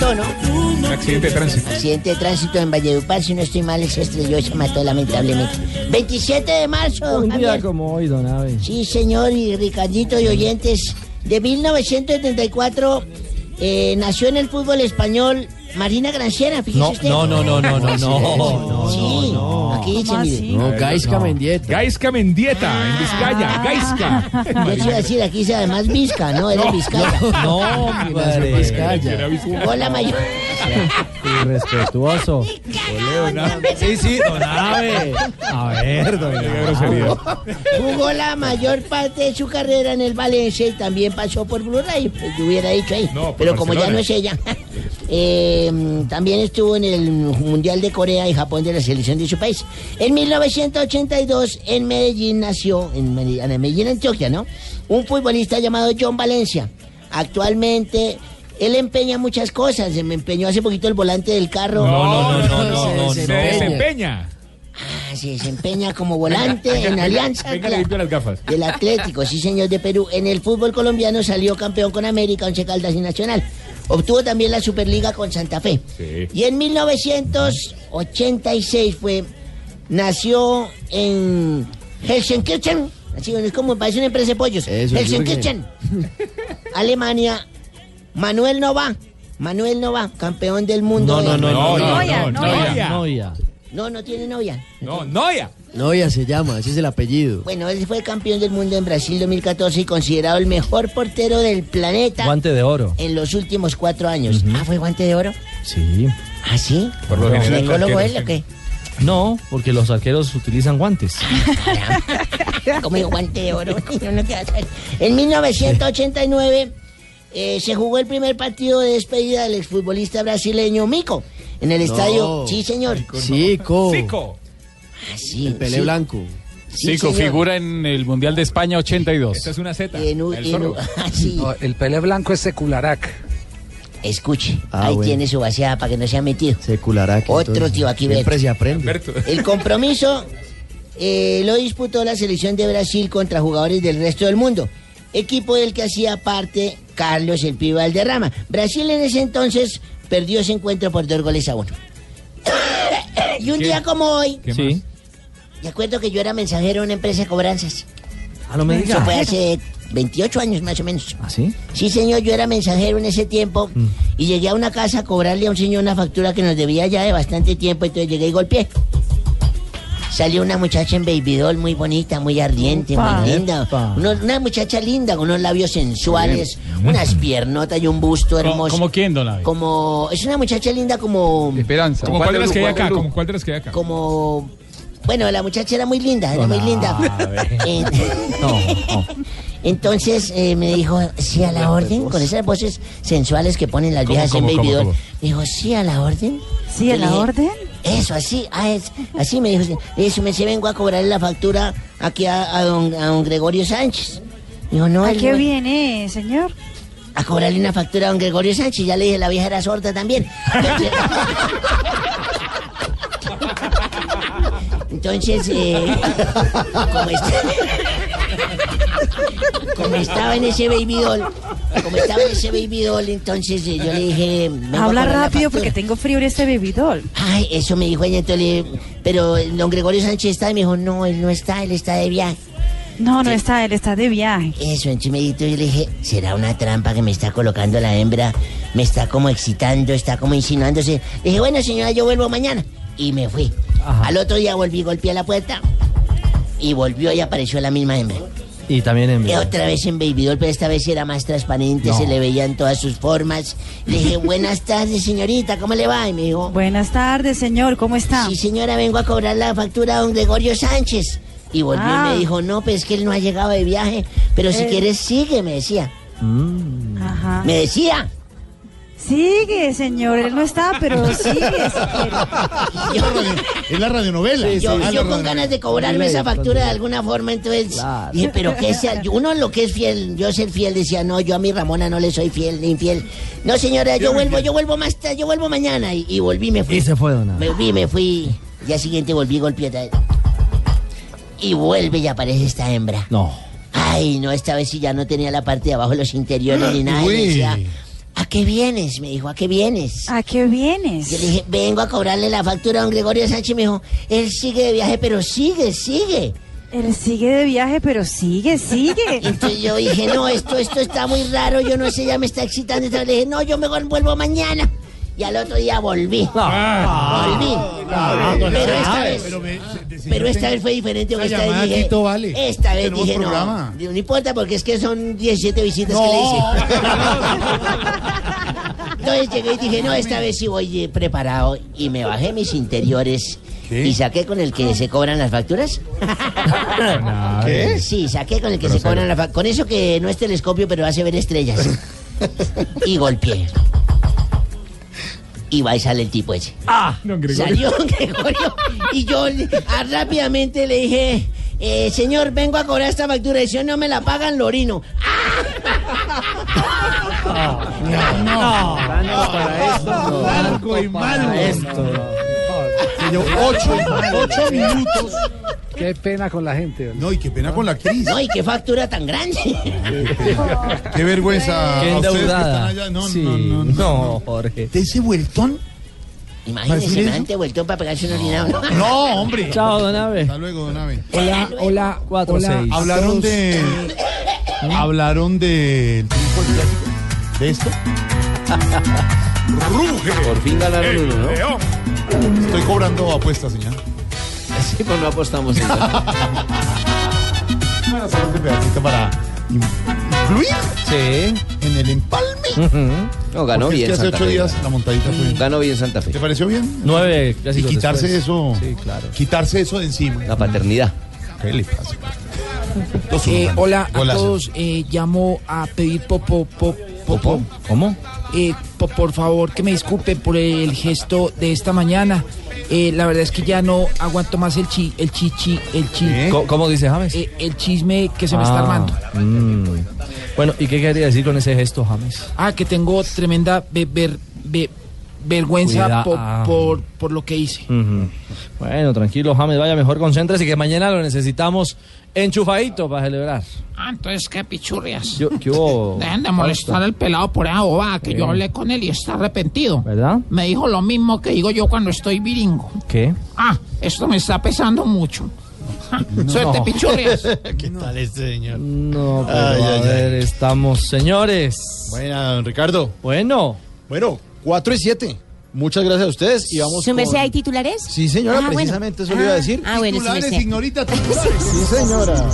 mató, ¿no? Un accidente de tránsito. Accidente de tránsito en Valledupar, si no estoy mal, se estrelló y se mató lamentablemente. 27 de marzo, Un día Javier. como hoy, don Abe. Sí, señor, y Ricardito y oyentes. De 1974 eh, nació en el fútbol español Marina Granciera, fíjese No, usted. no, no, no, no, no, no, Sí, aquí dice, ¿Cómo mire. No, Gaisca Mendieta. Gaisca Mendieta, en Vizcaya, Gaisca. Yo te iba a decir, aquí dice además Vizca, ¿no? Eres Vizcaya. No, mi padre. Vizcaya. Jugó la mayor... Irrespetuoso. Sí, sí, don Abe. A ver, don. Jugó la mayor parte de su carrera en el Valencia y también pasó por Blue Ray, pues, yo hubiera dicho ahí. Pero como ya no es ella. Eh, también estuvo en el Mundial de Corea y Japón de la selección de su país. En 1982 en Medellín nació, en Medellín, Antioquia, ¿no? Un futbolista llamado John Valencia. Actualmente... Él empeña muchas cosas. Se me empeñó hace poquito el volante del carro. No, no, no, no, no, Se Se desempeña. Ah, se desempeña como volante en Alianza Venga, le Cla- limpio las gafas. del Atlético, sí señor de Perú. En el fútbol colombiano salió campeón con América, Once Caldas y Nacional. Obtuvo también la Superliga con Santa Fe. Sí. Y en 1986 fue, nació en Helsenkirchen, así es como parece una empresa de pollos. Eso, Helsenkirchen, Alemania, Manuel Nova. Manuel Nova, campeón del mundo. No, no, no, no, No, no, no. No, no tiene novia. No, Noia. Noia se llama, ese es el apellido. Bueno, él fue campeón del mundo en Brasil 2014 y considerado el mejor portero del planeta Guante de oro. en los últimos cuatro años. Ah, ¿fue guante de oro? Sí. ¿Ah, sí? Por lo general, ¿Ginecólogo él o qué? No, porque los arqueros utilizan guantes. Como digo, guante de oro. No. En 1989 eh, se jugó el primer partido de despedida del exfutbolista brasileño Mico en el No. estadio. Sí, señor. Zico. Ah, sí, El Pelé sí. Blanco. Sí, Zico señor. figura en el Mundial de España 82. Esta es una Z. En un- El en un- ah, sí. No, el Pelé Blanco es Secularac. Escuche, Ah, ahí bueno. tiene su vaciada para que no se ha metido. Secular Otro tío aquí, Siempre Beto. se aprende. El compromiso eh, lo disputó la selección de Brasil contra jugadores del resto del mundo. Equipo del que hacía parte Carlos el Pibe Valderrama. Brasil en ese entonces perdió ese encuentro por dos goles a uno. y un ¿Qué? día como hoy, ¿Qué Sí. me acuerdo que yo era mensajero en una empresa de cobranzas. Ah, no me Eso fue hace 28 años más o menos. ¿Ah, sí? Sí, señor, yo era mensajero en ese tiempo y llegué a una casa a cobrarle a un señor una factura que nos debía ya de bastante tiempo, entonces llegué y golpeé. Salió una muchacha en baby doll muy bonita, muy ardiente, muy linda. Uno- una muchacha linda, con unos labios sensuales, unas piernotas y un busto ¿Cómo, hermoso. cómo quién, don Abe? Como, es una muchacha linda como... Esperanza. ¿Como cuál de las que hay acá? ¿Como cuál de las que hay acá? Como... Bueno, la muchacha era muy linda, era muy linda. Eh, Entonces eh, me dijo, sí a la orden, con esas voces sensuales que ponen las ¿Cómo, viejas en Baby Doll. dijo, sí a la orden. ¿Sí a la dije, orden? Eso, así, ah, es- así me dijo. dije, me se vengo a cobrarle la factura aquí a, a don, a don Gregorio Sánchez. Dijo, no, ¿A qué no- viene, señor? a cobrarle una factura a don Gregorio Sánchez. Ya le dije, la vieja era sorda también. Entonces, eh, como, está- como estaba en ese baby doll, como estaba en ese baby doll, entonces eh, yo le dije... Habla rápido porque tengo frío en este bebidol. Ay, eso me dijo ella, entonces le dije, pero don Gregorio Sánchez está, y me dijo, no, él no está, él está de viaje. No, no está, él está de viaje. Eso, entonces me dijo, yo le dije, será una trampa que me está colocando la hembra, me está como excitando, está como insinuándose. Le dije, bueno señora, yo vuelvo mañana. Y me fui. Al otro día volví, golpeé a la puerta y volvió y apareció la misma hembra. Y también en Y otra vez en Baby Doll, pero esta vez era más transparente, No. se le veían todas sus formas. Le dije, buenas tardes, señorita, ¿cómo le va? Y me dijo, Buenas tardes, señor, ¿cómo está? Sí, señora, vengo a cobrar la factura a don Gregorio Sánchez. Y volvió Ah. y me dijo, no, pues es que él no ha llegado de viaje, pero si Eh. quieres sigue, me decía. Ajá. Me decía. Sigue, señor, él no está, pero sigue si quiere. Es la radionovela. yo Ah, la yo con ganas de cobrarme esa factura de alguna forma, entonces dije, pero que sea, yo- uno lo que es fiel, yo ser fiel decía, no, yo a mi Ramona no le soy fiel ni infiel. No, señora, yo vuelvo, yo vuelvo más tarde, yo vuelvo mañana. Y, y volví, me fui. Y se fue, don. Me fui, me fui. Día siguiente volví, golpeé. Y vuelve y aparece esta hembra. No. Ay, no, esta vez sí ya no tenía la parte de abajo, los interiores ni nada. Y decía, ¿a qué vienes? Me dijo, ¿a qué vienes? ¿A qué vienes? Yo le dije, vengo a cobrarle la factura a don Gregorio Sánchez. Me dijo, él sigue de viaje, pero sigue, sigue. Él sigue de viaje, pero sigue, sigue. Entonces yo dije, no, esto, esto está muy raro, yo no sé, ya me está excitando. Entonces le dije, no, yo mejor vuelvo mañana. Y al otro día volví. volví. pero esta vez, pero esta vez fue diferente. Esta vez dije, vale. esta vez dije, no, programa. no importa porque es que son 17 visitas que le hice. Entonces llegué y dije, no, esta vez sí voy eh, preparado. Y me bajé mis interiores. Y saqué con el que se cobran las facturas. ¿Qué? Sí, saqué con el que se cobran las facturas. Con eso que no es telescopio, pero hace ver estrellas. y golpeé. Y va y sale el tipo ese. Ah, don Gregorio. Salió don Gregorio. Y yo ah, rápidamente le dije, eh, señor, vengo a cobrar esta factura. Y si no me la pagan, lo orino. No, para esto. Blanco y malo. Llevó ocho, ocho minutos. Qué pena con la gente. No, y qué pena con la actriz. No, y qué factura tan grande. Qué vergüenza. Qué endeudada. No, Sí, no, no, no. no, Jorge. ¿De ese vueltón? Imagínese, semejante vueltón para pegarse un orinado. No, hombre. Chao, don Abe. Hasta luego, don Abe. Hola, hola, Cuatro, hola. Hablaron de. Hablaron de. ¿De esto? Por fin ganaron uno, ¿no? Estoy cobrando apuestas, señor. Sí, pues no apostamos. en eso. Bueno, solo este pedacito para in- influir Sí. en el empalme. No, ganó Porque es bien que hace Santa ocho Fe. días la montadita fue. Ganó bien Santa Fe. ¿Te pareció bien? Nueve Y clásicos quitarse después. eso. Sí, claro. Quitarse eso de encima. La paternidad. ¿Qué le pasa? Dos Eh, hola a Golazo. todos. Eh, llamo a pedir popo, po- popo. ¿Cómo? Eh, por favor, que me disculpen por el gesto de esta mañana. Eh, la verdad es que ya no aguanto más el chi, el chichi, el chi. ¿Cómo, cómo dice James? Eh, el chisme que se me está Ah, armando. mm. Bueno, ¿y qué quería decir con ese gesto, James? Ah, que tengo tremenda ve- ver- ve- vergüenza Cuida- po- ah. por, por lo que hice. Bueno, tranquilo, James, vaya mejor concéntrese que mañana lo necesitamos enchufadito para celebrar. Ah, entonces qué pichurrias. Yo- ¿qué hubo? Dejen de molestar al pelado por esa bobada que yo hablé con él y está arrepentido. ¿Verdad? Me dijo lo mismo que digo yo cuando estoy viringo. ¿Qué? Ah, esto me está pesando mucho. Ja, Suerte, pichurrias. ¿Qué tal este señor? No, pero Ay, a ay, ver, estamos, señores. Buena, don Ricardo. Bueno. Bueno, 4 y 7. Muchas gracias a ustedes y vamos ¿Su merced con- hay titulares? Sí, señora, Ah, bueno. precisamente eso le iba a decir. Ah, bueno, sí, Titulares, ignorita, titulares. Sí, señora.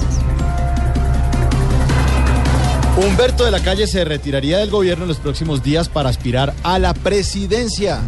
Humberto de la Calle se retiraría del gobierno en los próximos días para aspirar a la presidencia.